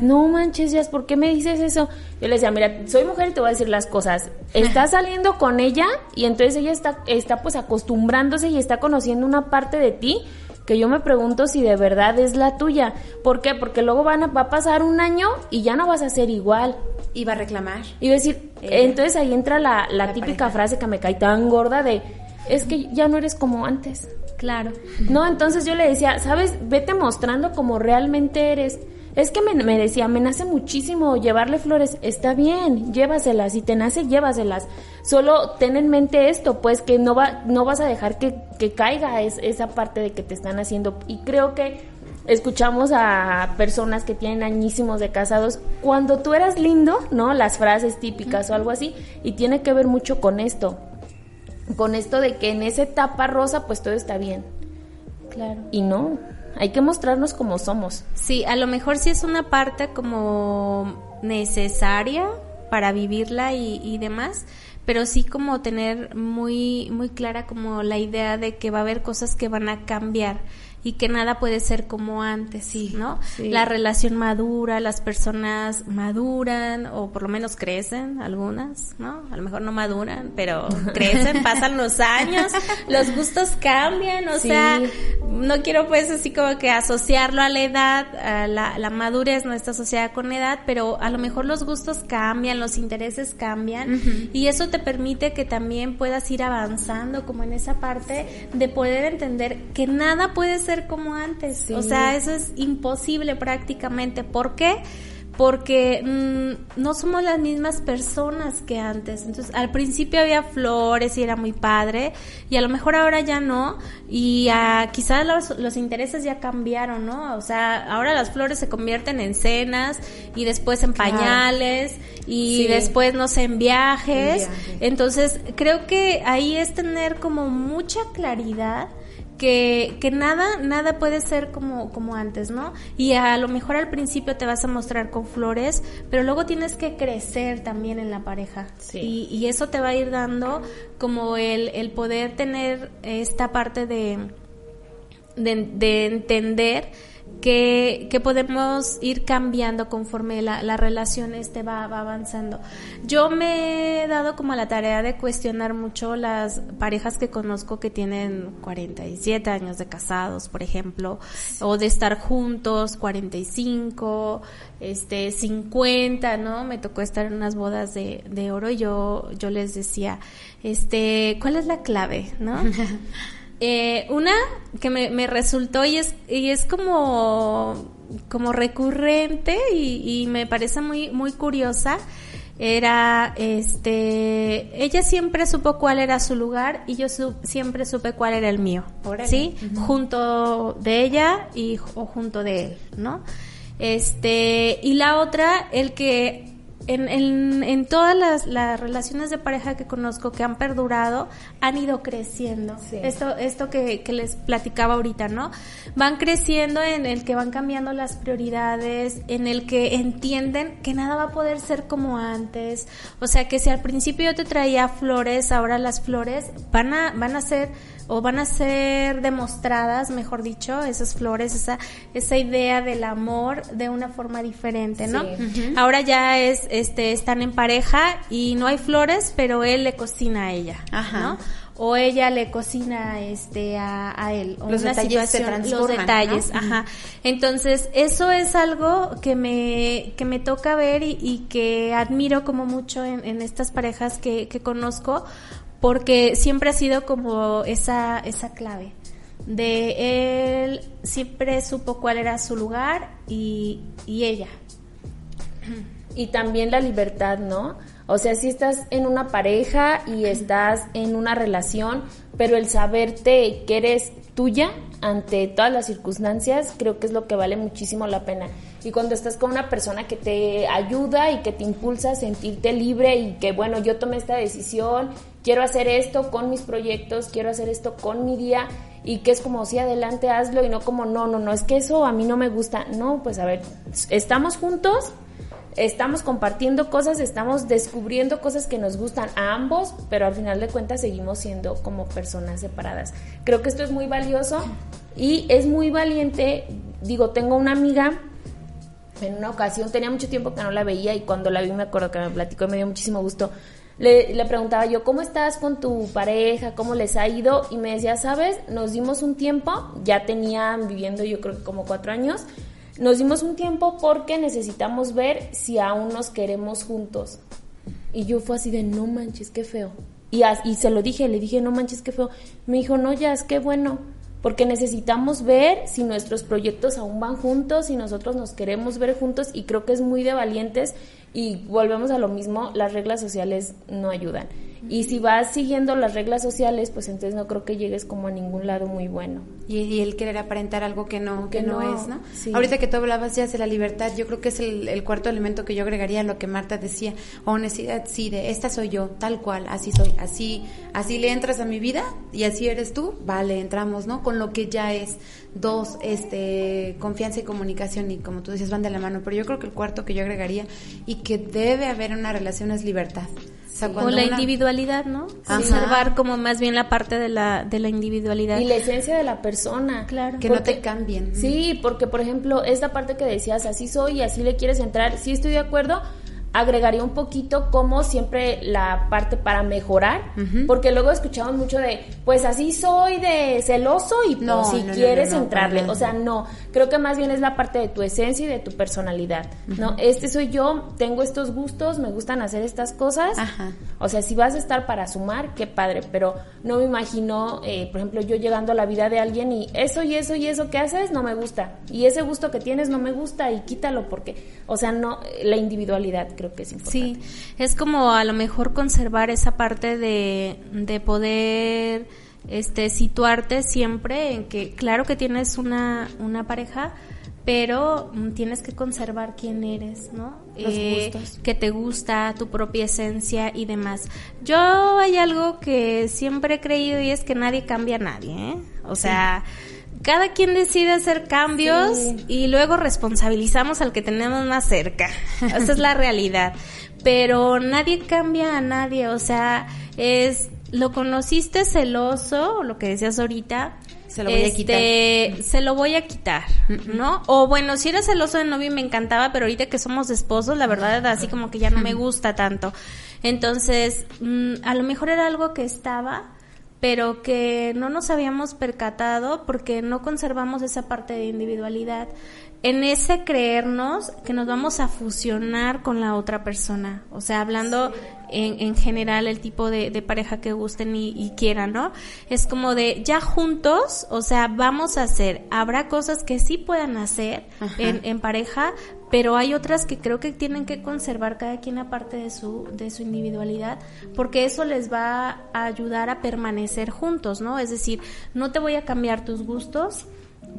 No manches, ya, ¿por qué me dices eso? Yo le decía, mira, soy mujer y te voy a decir las cosas. Estás saliendo con ella y entonces ella está, está pues acostumbrándose y está conociendo una parte de ti que yo me pregunto si de verdad es la tuya. ¿Por qué? Porque luego van a, va a pasar un año y ya no vas a ser igual. Y va a reclamar. Y va a decir, entonces ahí entra la, la típica frase que me cae tan gorda de es que ya no eres como antes. Claro. No, entonces yo le decía, ¿sabes? Vete mostrando como realmente eres. Es que me, me, decía, me nace muchísimo llevarle flores. Está bien, llévaselas. Si te nace, llévaselas. Solo ten en mente esto, pues que no, va, no vas a dejar que, que caiga es, esa parte de que te están haciendo. Y creo que escuchamos a personas que tienen añísimos de casados, cuando tú eras lindo, ¿no? Las frases típicas o algo así. Y tiene que ver mucho con esto. Con esto de que en esa etapa rosa, pues todo está bien. Claro. Y no, hay que mostrarnos como somos. Sí, a lo mejor sí es una parte como necesaria para vivirla y, y, demás, pero sí como tener muy muy clara como la idea de que va a haber cosas que van a cambiar y que nada puede ser como antes, sí, ¿no? Sí. La relación madura, las personas maduran o por lo menos crecen, algunas, ¿no? A lo mejor no maduran, pero crecen, pasan los años, los gustos cambian, o sí. sea, no quiero pues así como que asociarlo a la edad, a la, la, madurez no está asociada con edad, pero a lo mejor los gustos cambian, los intereses cambian uh -huh. y eso te permite que también puedas ir avanzando como en esa parte de poder entender que nada puede ser ser como antes. Sí. O sea, eso es imposible prácticamente. ¿Por qué? Porque mmm, no somos las mismas personas que antes. Entonces, al principio había flores y era muy padre, y a lo mejor ahora ya no, y uh, quizás los, los, intereses ya cambiaron, ¿no? O sea, ahora las flores se convierten en cenas, y después en pañales, claro. y sí. después, no sé, en viajes. Viaje. Entonces, creo que ahí es tener como mucha claridad que, que nada, nada puede ser como, como antes, ¿no? Y a lo mejor al principio te vas a mostrar con flores, pero luego tienes que crecer también en la pareja. Sí. Y, y, eso te va a ir dando como el, el poder tener esta parte de, de, de entender que, que, podemos ir cambiando conforme la, la relación este va, va, avanzando. Yo me he dado como la tarea de cuestionar mucho las parejas que conozco que tienen 47 años de casados, por ejemplo, o de estar juntos 45, este 50, ¿no? Me tocó estar en unas bodas de, de oro y yo, yo les decía, este, ¿cuál es la clave, no? Eh, una que me, me, resultó y es, y es como, como recurrente y, y, me parece muy, muy curiosa era, este, ella siempre supo cuál era su lugar y yo su, siempre supe cuál era el mío, Órale. ¿sí? Uh -huh. Junto de ella y o junto de él, ¿no? Este, y la otra, el que en, en, en, todas las, las, relaciones de pareja que conozco que han perdurado, han ido creciendo. Sí. Esto, esto que, que, les platicaba ahorita, ¿no? Van creciendo en el que van cambiando las prioridades, en el que entienden que nada va a poder ser como antes. O sea, que si al principio yo te traía flores, ahora las flores van a, van a ser o van a ser demostradas, mejor dicho, esas flores, esa, esa idea del amor de una forma diferente, ¿no? Sí. Uh -huh. Ahora ya es, este, están en pareja y no hay flores, pero él le cocina a ella, Ajá. ¿no? o ella le cocina este a, a él o los una detalles situación los detalles ¿no? ajá entonces eso es algo que me que me toca ver y, y que admiro como mucho en, en estas parejas que, que conozco porque siempre ha sido como esa, esa clave. De él siempre supo cuál era su lugar y, y ella. Y también la libertad, ¿no? O sea, si estás en una pareja y estás en una relación, pero el saberte que eres tuya ante todas las circunstancias, creo que es lo que vale muchísimo la pena. Y cuando estás con una persona que te ayuda y que te impulsa a sentirte libre y que, bueno, yo tomé esta decisión, quiero hacer esto con mis proyectos, quiero hacer esto con mi día y que es como, sí, adelante, hazlo y no como, no, no, no, es que eso a mí no me gusta. No, pues a ver, estamos juntos, estamos compartiendo cosas, estamos descubriendo cosas que nos gustan a ambos, pero al final de cuentas seguimos siendo como personas separadas. Creo que esto es muy valioso y es muy valiente. Digo, tengo una amiga, en una ocasión, tenía mucho tiempo que no la veía y cuando la vi me acuerdo que me platicó y me dio muchísimo gusto. Le, le, preguntaba yo, ¿cómo estás con tu pareja? ¿Cómo les ha ido? Y me decía, ¿sabes? Nos dimos un tiempo, ya tenían viviendo yo creo que como cuatro años, nos dimos un tiempo porque necesitamos ver si aún nos queremos juntos. Y yo fue así de, no manches, qué feo. Y, y se lo dije, le dije, no manches, qué feo. Me dijo, no, ya, es que bueno, porque necesitamos ver si nuestros proyectos aún van juntos, si nosotros nos queremos ver juntos y creo que es muy de valientes y volvemos a lo mismo, las reglas sociales no ayudan. Y si vas siguiendo las reglas sociales, pues entonces no creo que llegues como a ningún lado muy bueno. Y, el querer aparentar algo que no, que, no, es, ¿no? Ahorita que tú hablabas ya de la libertad, yo creo que es el, cuarto elemento que yo agregaría a lo que Marta decía. Honestidad, sí, de esta soy yo, tal cual, así soy, así, así le entras a mi vida y así eres tú, vale, entramos, ¿no? Con lo que ya es. Dos, este, confianza y comunicación, y como tú dices, van de la mano. Pero yo creo que el cuarto que yo agregaría y que debe haber en una relación es libertad o la individualidad, ¿no? Observar como más bien la parte de la, de la individualidad. Y la esencia de la persona. Claro. Que no te cambien. Sí, porque por ejemplo, esta parte que decías, así soy y así le quieres entrar, sí estoy de acuerdo, agregaría un poquito como siempre la parte para mejorar, porque luego escuchamos mucho de, pues así soy de celoso y pues, no, si quieres entrarle, o sea, no, creo que más bien es la parte de tu esencia y de tu personalidad, ¿no? Este soy yo, tengo estos gustos, me gustan hacer estas cosas, o sea, si vas a estar para sumar, qué padre, pero no me imagino, eh, por ejemplo, yo llegando a la vida de alguien y eso y eso y eso que haces no me gusta, y ese gusto que tienes no me gusta y quítalo porque, o sea, no, la individualidad creo que es importante. Sí, es como a lo mejor conservar esa parte de, de poder este situarte siempre en que claro que tienes una, una pareja, pero mm, tienes que conservar quién eres, ¿no? Los eh, que te gusta, tu propia esencia y demás. Yo hay algo que siempre he creído y es que nadie cambia a nadie, ¿eh? O sea, cada quien decide hacer cambios y luego responsabilizamos al que tenemos más cerca. Esa es la realidad. Pero nadie cambia a nadie, o sea, es lo conociste celoso, lo que decías ahorita, se lo voy a quitar. Este, se lo voy a quitar, ¿no? O bueno, si era celoso de novio me encantaba, pero ahorita que somos esposos, la verdad, así como que ya no me gusta tanto. Entonces, mm, a lo mejor era algo que estaba, pero que no nos habíamos percatado porque no conservamos esa parte de individualidad. En ese creernos que nos vamos a fusionar con la otra persona. O sea, hablando en, en, general el tipo de, de pareja que gusten y, quieran, ¿no? Es como de ya juntos, o sea, vamos a hacer. Habrá cosas que sí puedan hacer en, en pareja, pero hay otras que creo que tienen que conservar cada quien aparte de su, de su individualidad, porque eso les va a ayudar a permanecer juntos, ¿no? Es decir, no te voy a cambiar tus gustos,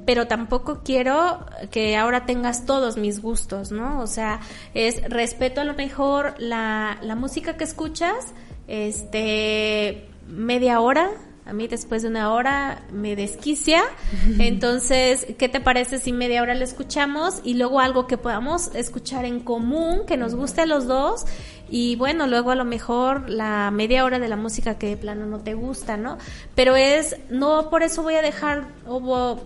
pero tampoco quiero que ahora tengas todos mis gustos, ¿no? O sea, es respeto a lo mejor la, la música que escuchas, este, media hora, a mí después de una hora me desquicia. Entonces, ¿qué te parece si media hora la escuchamos y luego algo que podamos escuchar en común, que nos guste a los dos? Y bueno, luego a lo mejor la media hora de la música que de plano no te gusta, ¿no? Pero es, no por eso voy a dejar, o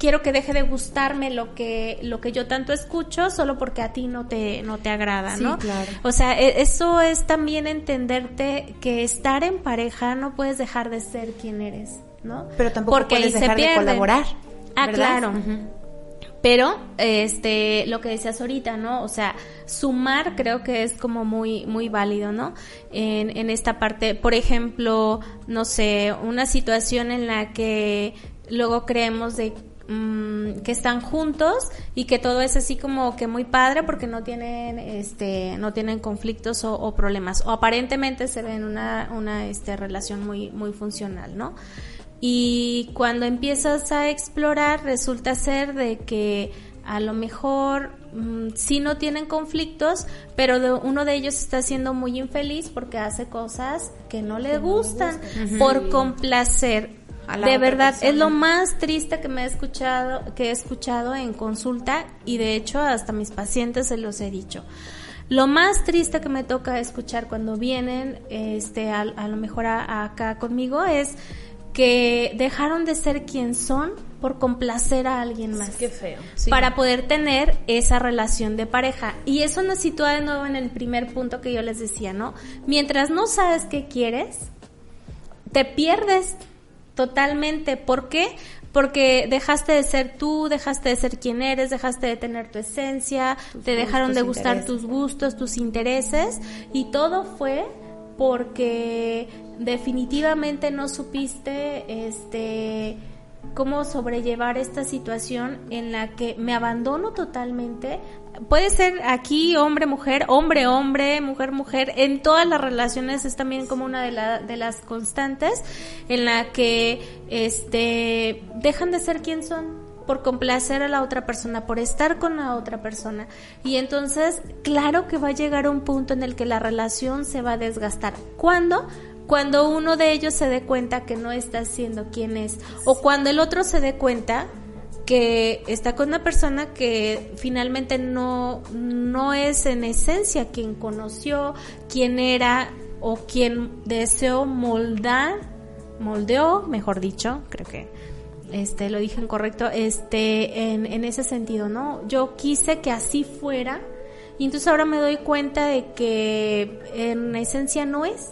quiero que deje de gustarme lo que lo que yo tanto escucho solo porque a ti no te no te agrada, ¿no? claro. O sea, e, eso es también entenderte que estar en pareja no puedes dejar de ser quien eres, ¿no? Pero tampoco porque puedes dejar de colaborar. Ah, claro. Pero, este, lo que decías ahorita, ¿no? O sea, sumar creo que es como muy, muy válido, ¿no? En, en esta parte, por ejemplo, no sé, una situación en la que luego creemos de Mm, que están juntos y que todo es así como que muy padre porque no tienen este no tienen conflictos o, problemas. O aparentemente se ven una una este relación muy muy funcional no y cuando empiezas a explorar resulta ser de que a lo mejor mm, sí no tienen conflictos, pero uno de ellos está siendo muy infeliz porque hace cosas que no le gustan, por complacer de verdad, es lo más triste que me he escuchado, que he escuchado en consulta y de hecho hasta mis pacientes se los he dicho. Lo más triste que me toca escuchar cuando vienen, este, a, lo mejor acá conmigo es que dejaron de ser quien son por complacer a alguien más. qué feo. Para poder tener esa relación de pareja. Y eso nos sitúa de nuevo en el primer punto que yo les decía, ¿no? Mientras no sabes qué quieres, te pierdes Totalmente. ¿Por qué? Porque dejaste de ser tú, dejaste de ser quien eres, dejaste de tener tu esencia, te dejaron de gustar tus gustos, tus intereses y todo fue porque definitivamente no supiste, este, cómo sobrellevar esta situación en la que me abandono totalmente. Puede ser aquí hombre, mujer, hombre, hombre, mujer, mujer. En todas las relaciones es también como una de, la, de las constantes en la que este, dejan de ser quien son por complacer a la otra persona, por estar con la otra persona. Y entonces, claro que va a llegar un punto en el que la relación se va a desgastar. ¿Cuándo? Cuando uno de ellos se dé cuenta que no está siendo quien es o cuando el otro se dé cuenta que está con una persona que finalmente no, no es en esencia quien conoció, quien era o quien deseó moldar, moldeó, mejor dicho, creo que este lo dije en correcto, este en, en ese sentido, ¿no? Yo quise que así fuera y entonces ahora me doy cuenta de que en esencia no es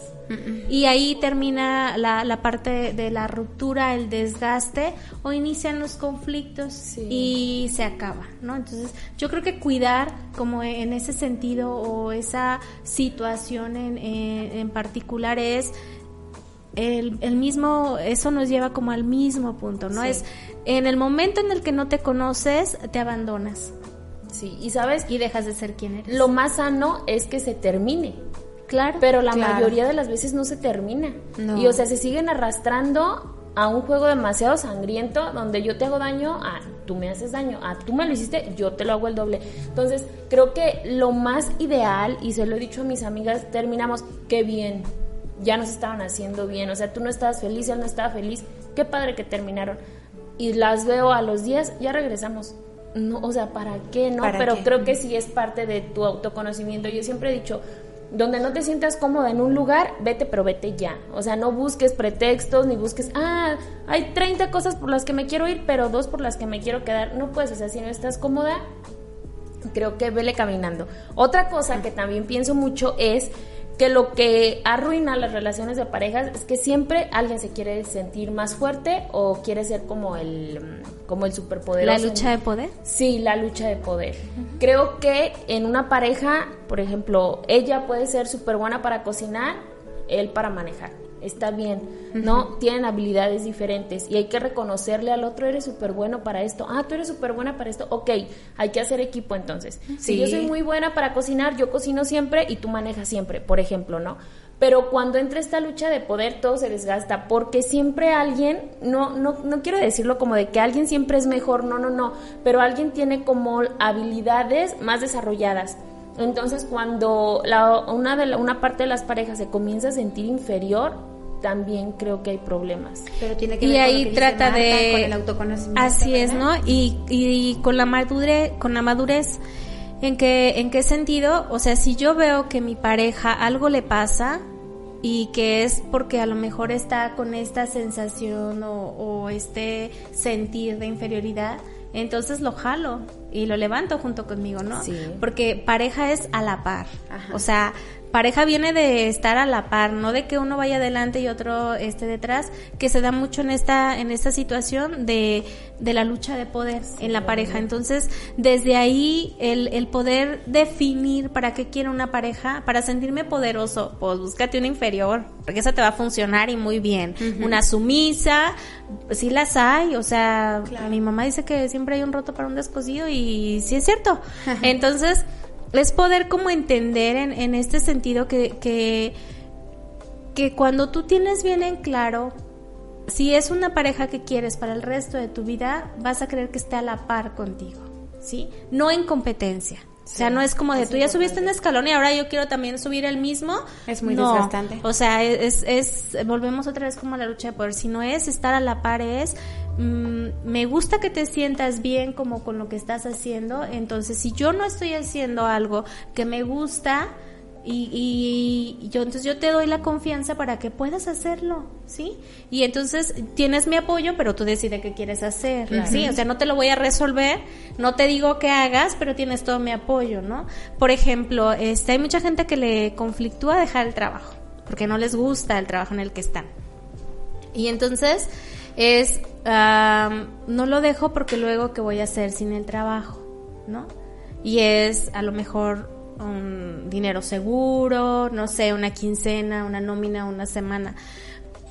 y ahí termina la, la, parte de la ruptura, el desgaste, o inician los conflictos y se acaba, ¿no? Entonces, yo creo que cuidar como en ese sentido o esa situación en, en, particular es el, el, mismo, eso nos lleva como al mismo punto, ¿no? Es en el momento en el que no te conoces, te abandonas. Sí, y sabes. Y dejas de ser quien eres. Lo más sano es que se termine. Claro. Pero la mayoría de las veces no se termina. Y o sea, se siguen arrastrando a un juego demasiado sangriento donde yo te hago daño, a tú me haces daño, a tú me lo hiciste, yo te lo hago el doble. Entonces, creo que lo más ideal, y se lo he dicho a mis amigas, terminamos, qué bien, ya nos estaban haciendo bien, o sea, tú no estabas feliz, él no estaba feliz, qué padre que terminaron. Y las veo a los días, ya regresamos. No, o sea, ¿para qué? No, pero creo que sí es parte de tu autoconocimiento. Yo siempre he dicho, donde no te sientas cómoda en un lugar, vete, pero vete ya. O sea, no busques pretextos ni busques, ah, hay 30 cosas por las que me quiero ir, pero dos por las que me quiero quedar. No puedes, o sea, si no estás cómoda, creo que vele caminando. Otra cosa que también pienso mucho es que lo que arruina las relaciones de parejas es que siempre alguien se quiere sentir más fuerte o quiere ser como el como el superpoderoso. ¿La lucha de poder? Sí, la lucha de poder. Creo que en una pareja, por ejemplo, ella puede ser súper buena para cocinar, él para manejar está bien, ¿no? Tienen habilidades diferentes y hay que reconocerle al otro, eres súper bueno para esto, ah, tú eres súper buena para esto, ok, hay que hacer equipo entonces. Si yo soy muy buena para cocinar, yo cocino siempre y tú manejas siempre, por ejemplo, ¿no? Pero cuando entra esta lucha de poder, todo se desgasta, porque siempre alguien, no, no, no quiero decirlo como de que alguien siempre es mejor, no, no, no, pero alguien tiene como habilidades más desarrolladas. Entonces, cuando la, una, de una parte de las parejas se comienza a sentir inferior, también creo que hay problemas. Pero tiene que y ahí trata de con el autoconocimiento. Así es, ¿no? Y, y con la madurez, con la madurez ¿En qué, ¿En qué sentido? O sea, si yo veo que mi pareja algo le pasa y que es porque a lo mejor está con esta sensación o, o este sentir de inferioridad, entonces lo jalo y lo levanto junto conmigo, ¿no? Sí. Porque pareja es a la par. O sea, pareja viene de estar a la par, no de que uno vaya adelante y otro esté detrás, que se da mucho en esta en esta situación de, de la lucha de poder en la pareja. Entonces, desde ahí el, el poder definir para qué quiero una pareja, para sentirme poderoso, pues búscate una inferior, porque esa te va a funcionar y muy bien. Una sumisa, sí las hay, o sea, mi mamá dice que siempre hay un roto para un descosido y sí es cierto. Entonces, es poder como entender en, en este sentido que, que, que cuando tú tienes bien en claro si es una pareja que quieres para el resto de tu vida, vas a creer que esté a la par contigo, ¿sí? No en competencia. o sea, no es como de tú ya subiste un escalón y ahora yo quiero también subir el mismo. Es muy desgastante. O sea, es, es, volvemos otra vez como a la lucha de poder. Si no es estar a la par, es Mm, me gusta que te sientas bien como con lo que estás haciendo, entonces si yo no estoy haciendo algo que me gusta, y, yo entonces yo te doy la confianza para que puedas hacerlo, ¿sí? Y entonces tienes mi apoyo, pero tú decides qué quieres hacer, ¿sí? O sea, no te lo voy a resolver, no te digo que hagas, pero tienes todo mi apoyo, ¿no? Por ejemplo, este hay mucha gente que le conflictúa dejar el trabajo, porque no les gusta el trabajo en el que están. Y entonces es no lo dejo porque luego que voy a hacer sin el trabajo, ¿no? Y es a lo mejor un dinero seguro, no sé, una quincena, una nómina, una semana.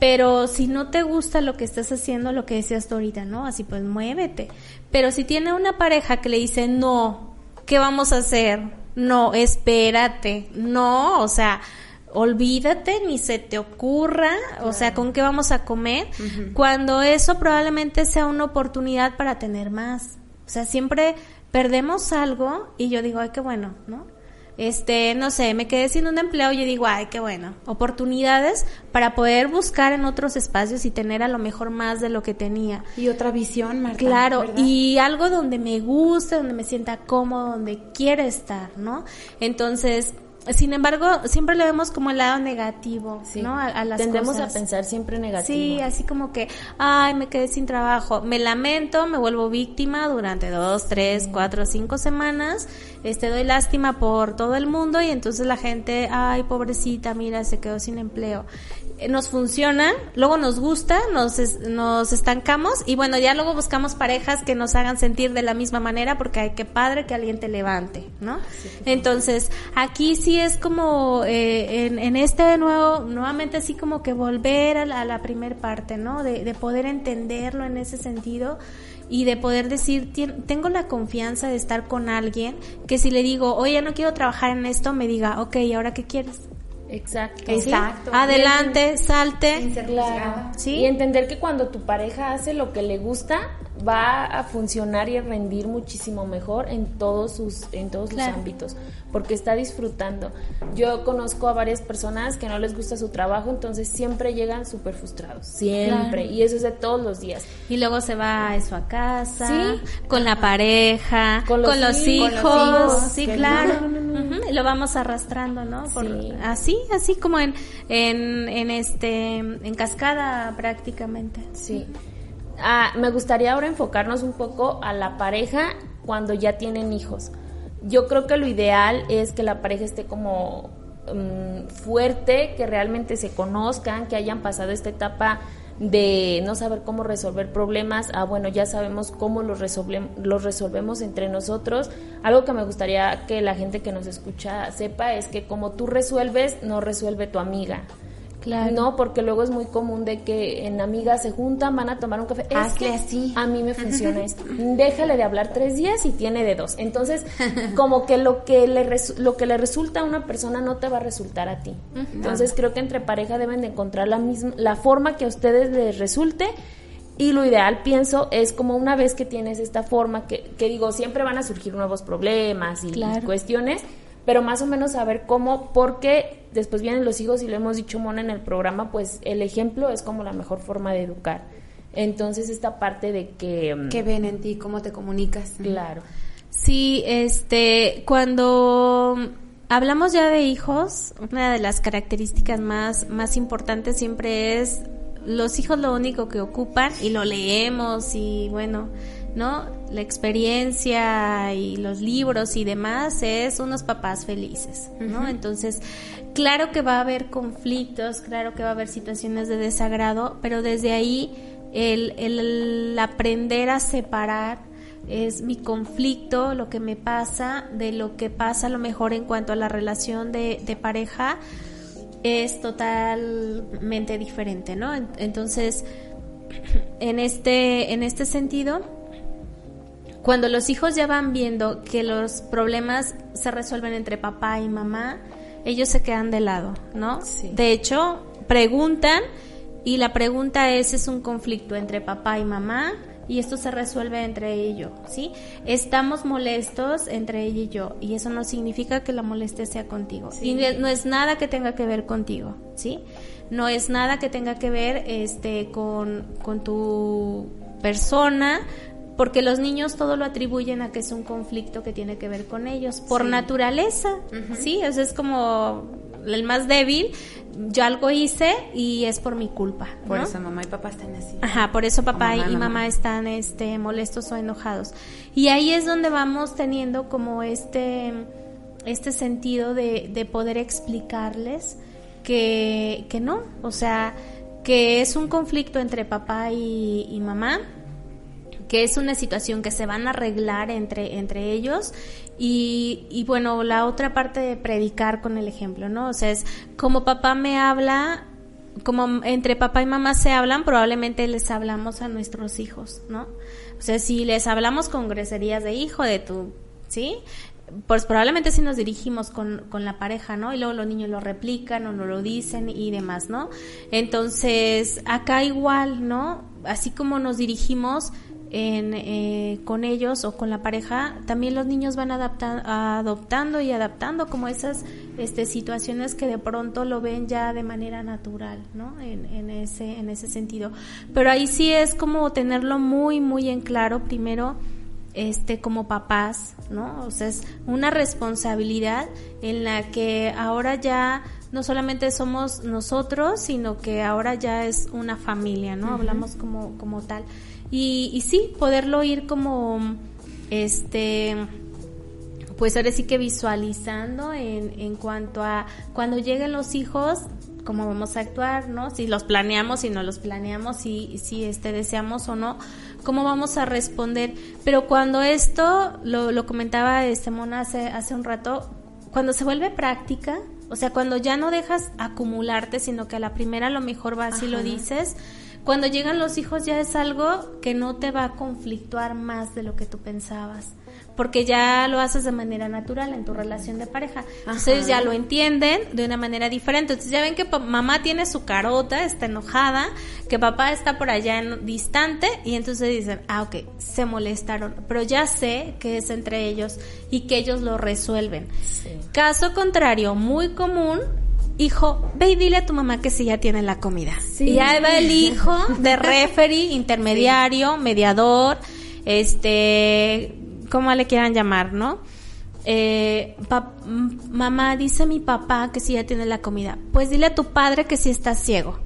Pero si no te gusta lo que estás haciendo, lo que decías tú ahorita, ¿no? Así pues muévete. Pero si tiene una pareja que le dice, no, ¿qué vamos a hacer? No, espérate, no, o sea, olvídate, ni se te ocurra, o sea, con qué vamos a comer, cuando eso probablemente sea una oportunidad para tener más. O sea, siempre perdemos algo y yo digo, ay, qué bueno, ¿no? este, no sé, me quedé sin un empleo y yo digo, ay, qué bueno, oportunidades para poder buscar en otros espacios y tener a lo mejor más de lo que tenía. Y otra visión, Marta. Claro, y algo donde me guste, donde me sienta cómodo, donde quiera estar, ¿no? Entonces, sin embargo, siempre le vemos como el lado negativo, ¿no? A, las Tendemos a pensar siempre negativo. Sí, así como que, ay, me quedé sin trabajo. Me lamento, me vuelvo víctima durante dos, tres, cuatro, cinco semanas. Este, doy lástima por todo el mundo y entonces la gente, ay, pobrecita, mira, se quedó sin empleo nos funciona, luego nos gusta, nos, nos estancamos y bueno, ya luego buscamos parejas que nos hagan sentir de la misma manera porque hay que padre que alguien te levante, ¿no? Entonces, aquí sí es como eh, en, en, este nuevo, nuevamente así como que volver a la, a primer parte, ¿no? De, de poder entenderlo en ese sentido y de poder decir, tengo la confianza de estar con alguien que si le digo, oye, no quiero trabajar en esto, me diga, ok, ¿y ahora qué quieres? Exacto. Exacto. Adelante, salte. Claro. ¿Sí? Y entender que cuando tu pareja hace lo que le gusta, va a funcionar y a rendir muchísimo mejor en todos sus en todos sus ámbitos, porque está disfrutando. Yo conozco a varias personas que no les gusta su trabajo, entonces siempre llegan súper frustrados, siempre, y eso es de todos los días. Y luego se va eso a casa, ¿Sí? con la pareja, con los, hijos, sí, claro. Lo vamos arrastrando, ¿no? Así, así como en, en, en, este, en cascada prácticamente. Sí. Ah, me gustaría ahora enfocarnos un poco a la pareja cuando ya tienen hijos. Yo creo que lo ideal es que la pareja esté como mm, fuerte, que realmente se conozcan, que hayan pasado esta etapa de no saber cómo resolver problemas, ah, bueno, ya sabemos cómo los, los resolvemos entre nosotros. Algo que me gustaría que la gente que nos escucha sepa es que como tú resuelves, no resuelve tu amiga. Claro. No, porque luego es muy común de que en amigas se juntan, van a tomar un café. Es que así. A mí me funciona esto. Déjale de hablar tres días y tiene de dos. Entonces, como que lo que le lo que le resulta a una persona no te va a resultar a ti. Entonces, creo que entre pareja deben de encontrar la misma la forma que a ustedes les resulte. Y lo ideal, pienso, es como una vez que tienes esta forma, que, que digo, siempre van a surgir nuevos problemas y cuestiones, pero más o menos saber cómo, porque después vienen los hijos y lo hemos dicho Mona en el programa, pues el ejemplo es como la mejor forma de educar. Entonces esta parte de que... Mm, ¿Qué ven en ti? ¿Cómo te comunicas? Claro. Sí, este, cuando hablamos ya de hijos, una de las características más, más importantes siempre es los hijos lo único que ocupan y lo leemos y bueno, ¿no? La experiencia y los libros y demás es unos papás felices, ¿no? Entonces, claro que va a haber conflictos, claro que va a haber situaciones de desagrado, pero desde ahí el, el aprender a separar es mi conflicto, lo que me pasa, de lo que pasa a lo mejor en cuanto a la relación de, de pareja, es totalmente diferente, ¿no? Entonces, en este, en este sentido, cuando los hijos ya van viendo que los problemas se resuelven entre papá y mamá, ellos se quedan de lado, ¿no? De hecho, preguntan y la pregunta es, ¿es un conflicto entre papá y mamá? Y esto se resuelve entre ellos, ¿sí? Estamos molestos entre ella y yo y eso no significa que la molestia sea contigo. Y no es nada que tenga que ver contigo, ¿sí? No es nada que tenga que ver este con, con tu persona, porque los niños todo lo atribuyen a que es un conflicto que tiene que ver con ellos, por naturaleza, ¿sí? O es como el más débil, yo algo hice y es por mi culpa. Por eso mamá y papá están así. Ajá, por eso papá y mamá. están este, molestos o enojados. Y ahí es donde vamos teniendo como este, este sentido de, de poder explicarles que, que no, o sea, que es un conflicto entre papá y mamá, que es una situación que se van a arreglar entre, entre ellos y, y bueno, la otra parte de predicar con el ejemplo, ¿no? O sea, es como papá me habla, como entre papá y mamá se hablan, probablemente les hablamos a nuestros hijos, ¿no? O sea, si les hablamos con groserías de hijo, de tu, ¿sí? Pues probablemente si nos dirigimos con, con la pareja, ¿no? Y luego los niños lo replican o no lo dicen y demás, ¿no? Entonces, acá igual, ¿no? Así como nos dirigimos, en, eh, con ellos o con la pareja, también los niños van adoptando y adaptando como esas este, situaciones que de pronto lo ven ya de manera natural, ¿no? En, en, ese, en ese sentido. Pero ahí sí es como tenerlo muy, muy en claro primero, este, como papás, ¿no? O sea, es una responsabilidad en la que ahora ya no solamente somos nosotros, sino que ahora ya es una familia, ¿no? Hablamos como, como tal. Y, y sí, poderlo ir como, este, pues ahora sí que visualizando en, en cuanto a cuando lleguen los hijos, cómo vamos a actuar, ¿no? Si los planeamos, si no los planeamos, si, si este deseamos o no, cómo vamos a responder. Pero cuando esto, lo, lo comentaba este Mona hace, hace un rato, cuando se vuelve práctica, o sea, cuando ya no dejas acumularte, sino que a la primera a lo mejor vas y lo dices, cuando llegan los hijos ya es algo que no te va a conflictuar más de lo que tú pensabas, porque ya lo haces de manera natural en tu relación de pareja. Entonces ya lo entienden de una manera diferente. Entonces ya ven que mamá tiene su carota, está enojada, que papá está por allá en, distante y entonces dicen, ah, ok, se molestaron, pero ya sé que es entre ellos y que ellos lo resuelven. Caso contrario, muy común, hijo, ve y dile a tu mamá que sí ya tiene la comida. Y ya va el hijo de referee, intermediario, mediador, este, como le quieran llamar, ¿no? Eh, mamá, dice mi papá que sí ya tiene la comida. Pues dile a tu padre que sí está ciego.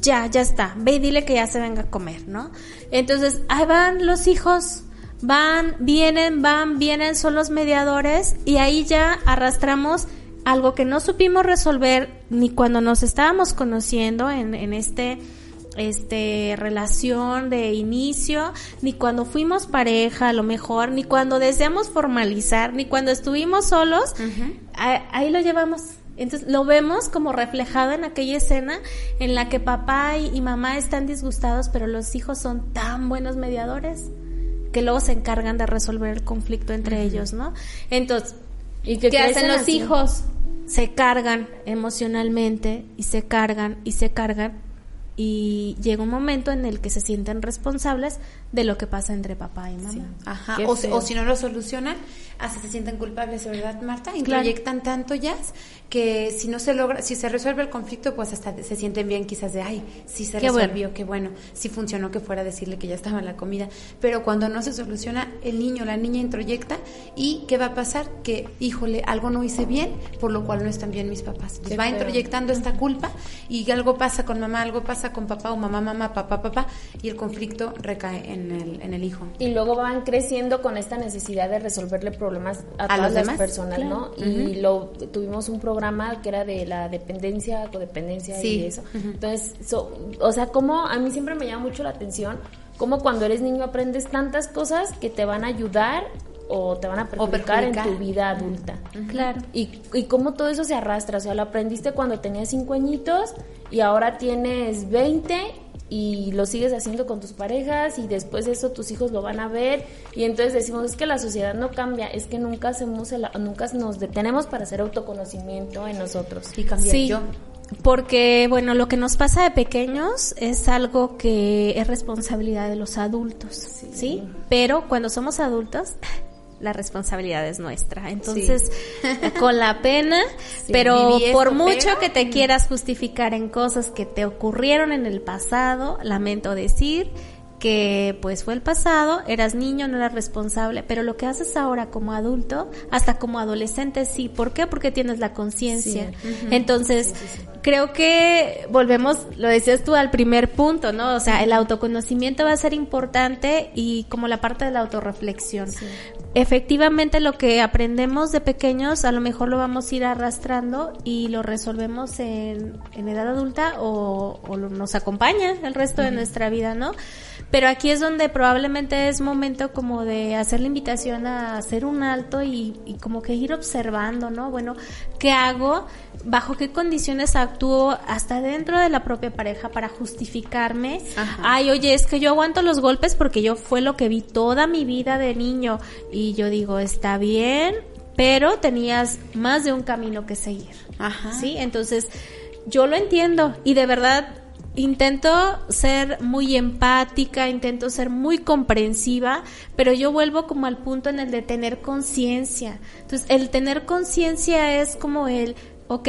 Ya, ya está. Ve y dile que ya se venga a comer, ¿no? Entonces, ahí van los hijos, van, vienen, van, vienen, son los mediadores y ahí ya arrastramos algo que no supimos resolver ni cuando nos estábamos conociendo en, en este este relación de inicio, ni cuando fuimos pareja a lo mejor, ni cuando deseamos formalizar, ni cuando estuvimos solos, ahí lo llevamos. Entonces lo vemos como reflejado en aquella escena en la que papá y, mamá están disgustados, pero los hijos son tan buenos mediadores que luego se encargan de resolver el conflicto entre ellos, ¿no? Entonces, ¿Y qué hacen los hijos? Se cargan emocionalmente y se cargan y se cargan y llega un momento en el que se sienten responsables de lo que pasa entre papá y mamá. Ajá. O, o, si no lo solucionan, hasta se sienten culpables, ¿verdad, Marta? Y proyectan tanto ya que si no se logra, si se resuelve el conflicto, pues hasta se sienten bien quizás de, ay, sí se resolvió, qué bueno, sí funcionó que fuera decirle que ya estaba en la comida. Pero cuando no se soluciona, el niño, la niña introyecta y ¿qué va a pasar? Que, híjole, algo no hice bien, por lo cual no están bien mis papás. va introyectando esta culpa y algo pasa con mamá, algo pasa con papá o mamá, mamá, papá, papá y el conflicto recae en el, en el hijo. Y luego van creciendo con esta necesidad de resolverle problemas a, todas las personas, ¿no? Y lo tuvimos un programa que era de la dependencia, codependencia y eso. Entonces, o sea, como a mí siempre me llama mucho la atención como cuando eres niño aprendes tantas cosas que te van a ayudar o te van a perjudicar, en tu vida adulta. Claro. Y, y cómo todo eso se arrastra. O sea, lo aprendiste cuando tenías cinco añitos y ahora tienes 20 y lo sigues haciendo con tus parejas y después eso tus hijos lo van a ver. Y entonces decimos es que la sociedad no cambia es que nunca hacemos nunca nos detenemos para hacer autoconocimiento en nosotros. Y cambiar sí, yo. porque bueno lo que nos pasa de pequeños es algo que es responsabilidad de los adultos sí. pero cuando somos adultos la responsabilidad es nuestra. Entonces, con la pena, pero por mucho que te quieras justificar en cosas que te ocurrieron en el pasado, lamento decir que pues fue el pasado, eras niño, no eras responsable, pero lo que haces ahora como adulto, hasta como adolescente sí, ¿por qué? Porque tienes la conciencia. Entonces, creo que volvemos, lo decías tú al primer punto, ¿no? O sea, el autoconocimiento va a ser importante y como la parte de la autorreflexión efectivamente lo que aprendemos de pequeños a lo mejor lo vamos a ir arrastrando y lo resolvemos en, en edad adulta o, o nos acompaña el resto de nuestra vida, ¿no? Pero aquí es donde probablemente es momento como de hacer la invitación a hacer un alto y, y como que ir observando, ¿no? Bueno, ¿qué hago? ¿Bajo qué condiciones actúo hasta dentro de la propia pareja para justificarme? Ay, oye, es que yo aguanto los golpes porque yo fue lo que vi toda mi vida de niño y yo digo, está bien, pero tenías más de un camino que seguir. Ajá. ¿Sí? Entonces, yo lo entiendo y de verdad intento ser muy empática, intento ser muy comprensiva, pero yo vuelvo como al punto en el de tener conciencia. Entonces, el tener conciencia es como el, ok,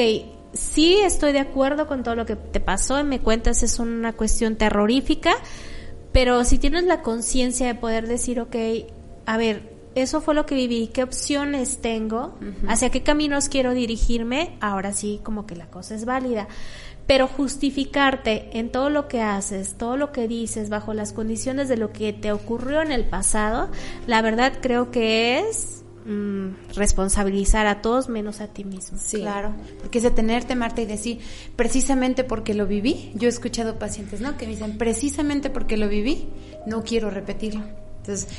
sí estoy de acuerdo con todo lo que te pasó y me cuentas es una cuestión terrorífica, pero si tienes la conciencia de poder decir, ok, a ver, eso fue lo que viví, qué opciones tengo, hacia qué caminos quiero dirigirme, ahora sí como que la cosa es válida. Pero justificarte en todo lo que haces, todo lo que dices, bajo las condiciones de lo que te ocurrió en el pasado, la verdad creo que es mm, responsabilizar a todos menos a ti mismo. Sí. Claro, porque es detenerte, Marta, y decir, precisamente porque lo viví, yo he escuchado pacientes, ¿no? Que me dicen, precisamente porque lo viví, no quiero repetirlo. Entonces,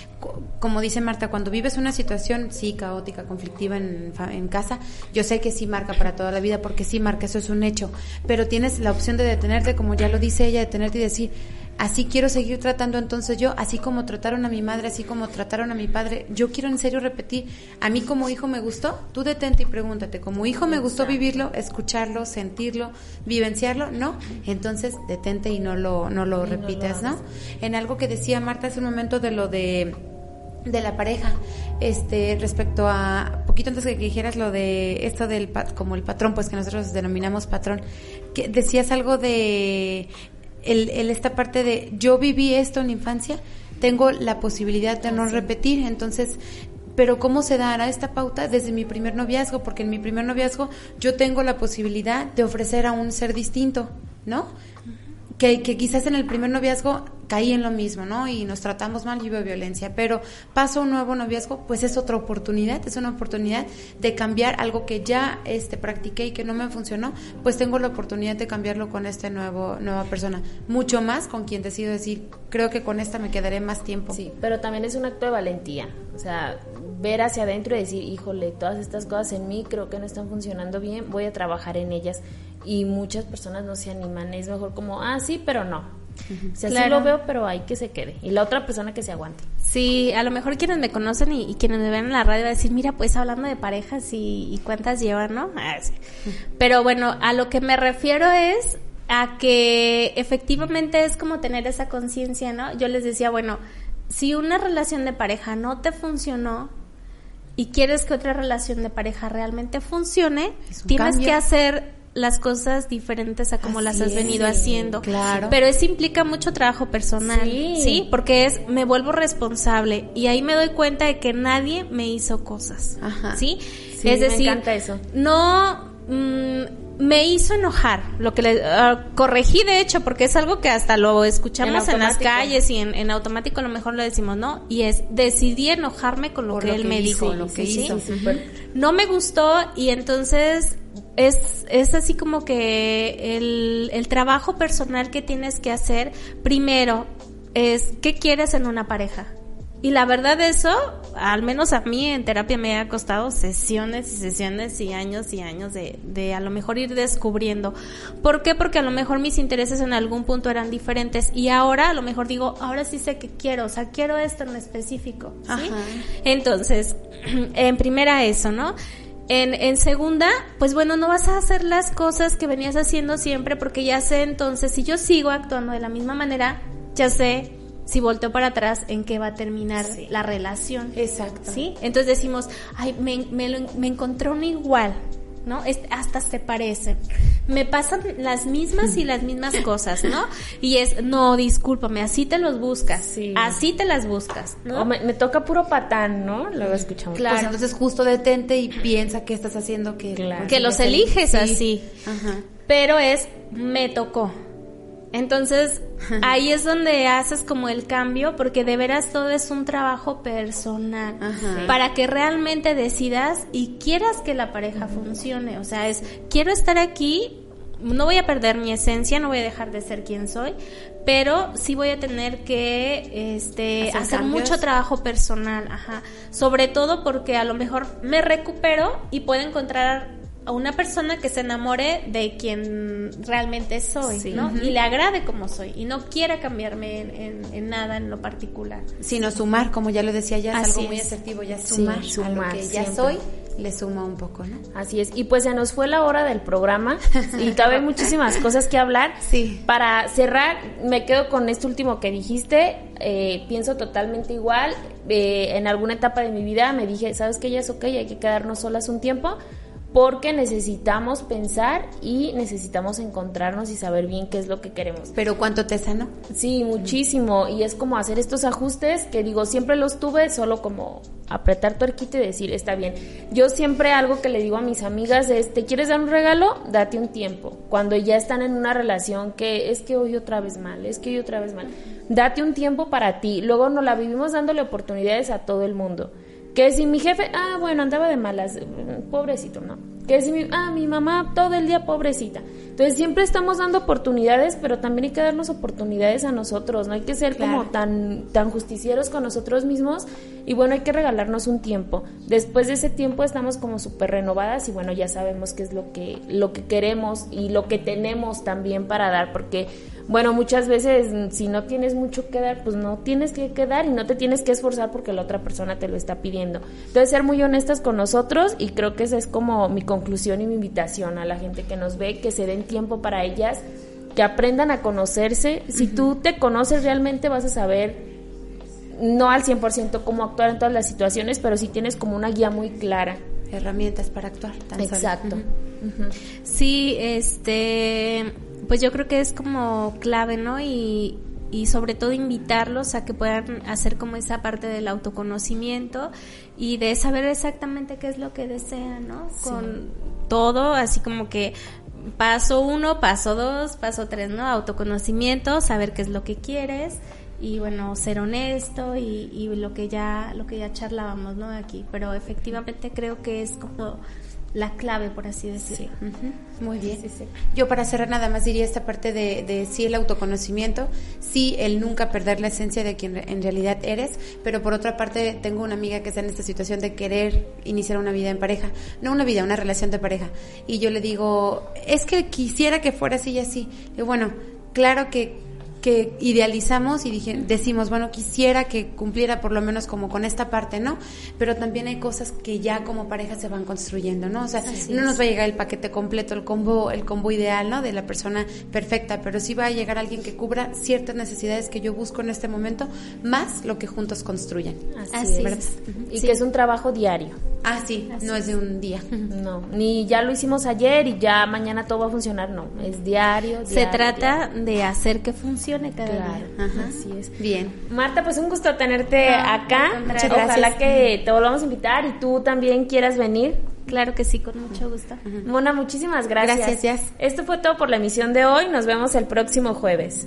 como dice Marta, cuando vives una situación, sí, caótica, conflictiva en, en, casa, yo sé que sí marca para toda la vida, porque sí marca, eso es un hecho, pero tienes la opción de detenerte, como ya lo dice ella, detenerte y decir, así quiero seguir tratando entonces yo, así como trataron a mi madre, así como trataron a mi padre, yo quiero en serio repetir, a mí como hijo me gustó, tú detente y pregúntate, como hijo me gustó vivirlo, escucharlo, sentirlo, vivenciarlo, ¿no? Entonces detente y no lo, no lo repitas, ¿no? En algo que decía Marta hace un momento de lo de de la pareja este respecto a poquito antes que dijeras lo de esto del como el patrón pues que nosotros denominamos patrón que decías algo de el, esta parte de yo viví esto en infancia, tengo la posibilidad de no repetir, entonces pero ¿cómo se dará esta pauta desde mi primer noviazgo? Porque en mi primer noviazgo yo tengo la posibilidad de ofrecer a un ser distinto, ¿no? Que, que, quizás en el primer noviazgo caí en lo mismo, ¿no? Y nos tratamos mal y hubo violencia, pero paso un nuevo noviazgo, pues es otra oportunidad, es una oportunidad de cambiar algo que ya este practiqué y que no me funcionó, pues tengo la oportunidad de cambiarlo con esta nueva persona, mucho más con quien decido decir, creo que con esta me quedaré más tiempo. Sí, pero también es un acto de valentía, o sea, ver hacia adentro y decir, híjole, todas estas cosas en mí creo que no están funcionando bien, voy a trabajar en ellas y muchas personas no se animan, es mejor como, ah, sí, pero no, si así lo veo, pero hay que se quede. Y la otra persona que se aguante. Sí, a lo mejor quienes me conocen y, quienes me ven en la radio van a decir, mira, pues hablando de parejas y, cuántas llevan, ¿no? Ah, pero bueno, a lo que me refiero es a que efectivamente es como tener esa conciencia, ¿no? Yo les decía, bueno, si una relación de pareja no te funcionó y quieres que otra relación de pareja realmente funcione, tienes que hacer las cosas diferentes a como las has venido haciendo. Claro. Pero eso implica mucho trabajo personal, sí. Porque es, me vuelvo responsable y ahí me doy cuenta de que nadie me hizo cosas, Ajá. ¿sí? es decir, me encanta eso. no mm, me hizo enojar, lo que le ah, corregí de hecho, porque es algo que hasta lo escuchamos en, las calles y en, automático a lo mejor lo decimos, ¿no? Y es, decidí enojarme con lo que él me dijo, lo que hizo. No me gustó y entonces es, es así como que el, el trabajo personal que tienes que hacer, primero, es qué quieres en una pareja. Y la verdad eso, al menos a mí en terapia me ha costado sesiones y sesiones y años y años de, de a lo mejor ir descubriendo. ¿Por qué? Porque a lo mejor mis intereses en algún punto eran diferentes y ahora a lo mejor digo, ahora sí sé que quiero, o sea, quiero esto en específico. ¿sí? Entonces, en primera eso, ¿no? En, en segunda, pues bueno, no vas a hacer las cosas que venías haciendo siempre porque ya sé entonces, si yo sigo actuando de la misma manera, ya sé si volteo para atrás en qué va a terminar la relación. Exacto. ¿Sí? Entonces decimos, ay, me, me, me encontré un igual, ¿no? hasta se parecen. Me pasan las mismas y las mismas cosas, ¿no? Y es, no, discúlpame, así te los buscas. Sí. Así te las buscas, ¿no? O me, toca puro patán, ¿no? Luego escuchamos. Claro. Pues entonces justo detente y piensa que estás haciendo que... Que los eliges así. Ajá. Pero es, me tocó. Entonces, ahí es donde haces como el cambio, porque de veras todo es un trabajo personal, para que realmente decidas y quieras que la pareja funcione. O sea, es, quiero estar aquí, no voy a perder mi esencia, no voy a dejar de ser quien soy, pero sí voy a tener que este, hacer, mucho trabajo personal, ajá. Sobre todo porque a lo mejor me recupero y puedo encontrar a una persona que se enamore de quien realmente soy, ¿no? Y le agrade como soy y no quiera cambiarme en, nada en lo particular. Sino sumar, como ya lo decía ya, es algo muy asertivo, ya sumar, a lo que ya soy le suma un poco, ¿no? Así es. Y pues se nos fue la hora del programa y todavía hay muchísimas cosas que hablar. Sí. Para cerrar, me quedo con esto último que dijiste. Eh, pienso totalmente igual. Eh, en alguna etapa de mi vida me dije, ¿sabes qué? Ya es ok, hay que quedarnos solas un tiempo porque necesitamos pensar y necesitamos encontrarnos y saber bien qué es lo que queremos. Pero ¿cuánto te sanó? Sí, muchísimo. Y es como hacer estos ajustes que digo, siempre los tuve, solo como apretar tu arquito y decir, está bien. Yo siempre algo que le digo a mis amigas es, ¿te quieres dar un regalo? Date un tiempo. Cuando ya están en una relación que es que hoy otra vez mal, es que hoy otra vez mal. Date un tiempo para ti. Luego nos la vivimos dándole oportunidades a todo el mundo. Que si mi jefe, ah, bueno, andaba de malas, pobrecito, ¿no? Que si mi, ah, mi mamá todo el día pobrecita. Entonces siempre estamos dando oportunidades, pero también hay que darnos oportunidades a nosotros, no hay que ser como tan, tan justicieros con nosotros mismos y bueno, hay que regalarnos un tiempo. Después de ese tiempo estamos como súper renovadas y bueno, ya sabemos qué es lo que, lo que queremos y lo que tenemos también para dar, porque bueno, muchas veces si no tienes mucho que dar, pues no tienes que quedar y no te tienes que esforzar porque la otra persona te lo está pidiendo. Entonces, ser muy honestas con nosotros y creo que esa es como mi conclusión y mi invitación a la gente que nos ve, que se den tiempo para ellas, que aprendan a conocerse. Si tú te conoces realmente vas a saber no al 100% cómo actuar en todas las situaciones, pero sí tienes como una guía muy clara. Herramientas para actuar. Exacto. Sí, este pues yo creo que es como clave, ¿no? Y, y sobre todo invitarlos a que puedan hacer como esa parte del autoconocimiento y de saber exactamente qué es lo que desean, ¿no? Con todo, así como que paso uno, paso dos, paso tres, ¿no? Autoconocimiento, saber qué es lo que quieres y bueno, ser honesto y, y lo que ya, lo que ya charlábamos, ¿no? Aquí, pero efectivamente creo que es como la clave, por así decirlo. Muy bien. Yo para cerrar nada más diría esta parte de, de sí el autoconocimiento, sí el nunca perder la esencia de quien en realidad eres, pero por otra parte tengo una amiga que está en esta situación de querer iniciar una vida en pareja, no una vida, una relación de pareja. Y yo le digo, es que quisiera que fuera así y así. Y bueno, claro que que idealizamos y dije, decimos, bueno, quisiera que cumpliera por lo menos como con esta parte, ¿no? Pero también hay cosas que ya como pareja se van construyendo, ¿no? O sea, no nos va a llegar el paquete completo, el combo, el combo ideal, ¿no? De la persona perfecta, pero sí va a llegar alguien que cubra ciertas necesidades que yo busco en este momento, más lo que juntos construyen. Así, es. Y que es un trabajo diario. Ah, sí, no es de un día. No, ni ya lo hicimos ayer y ya mañana todo va a funcionar, no, es diario. se trata de hacer que funcione cada día. Así es. Bien. Marta, pues un gusto tenerte acá. Muchas Ojalá que te volvamos a invitar y tú también quieras venir. Claro que sí, con mucho gusto. Mona, muchísimas gracias. Gracias. Esto fue todo por la emisión de hoy. Nos vemos el próximo jueves.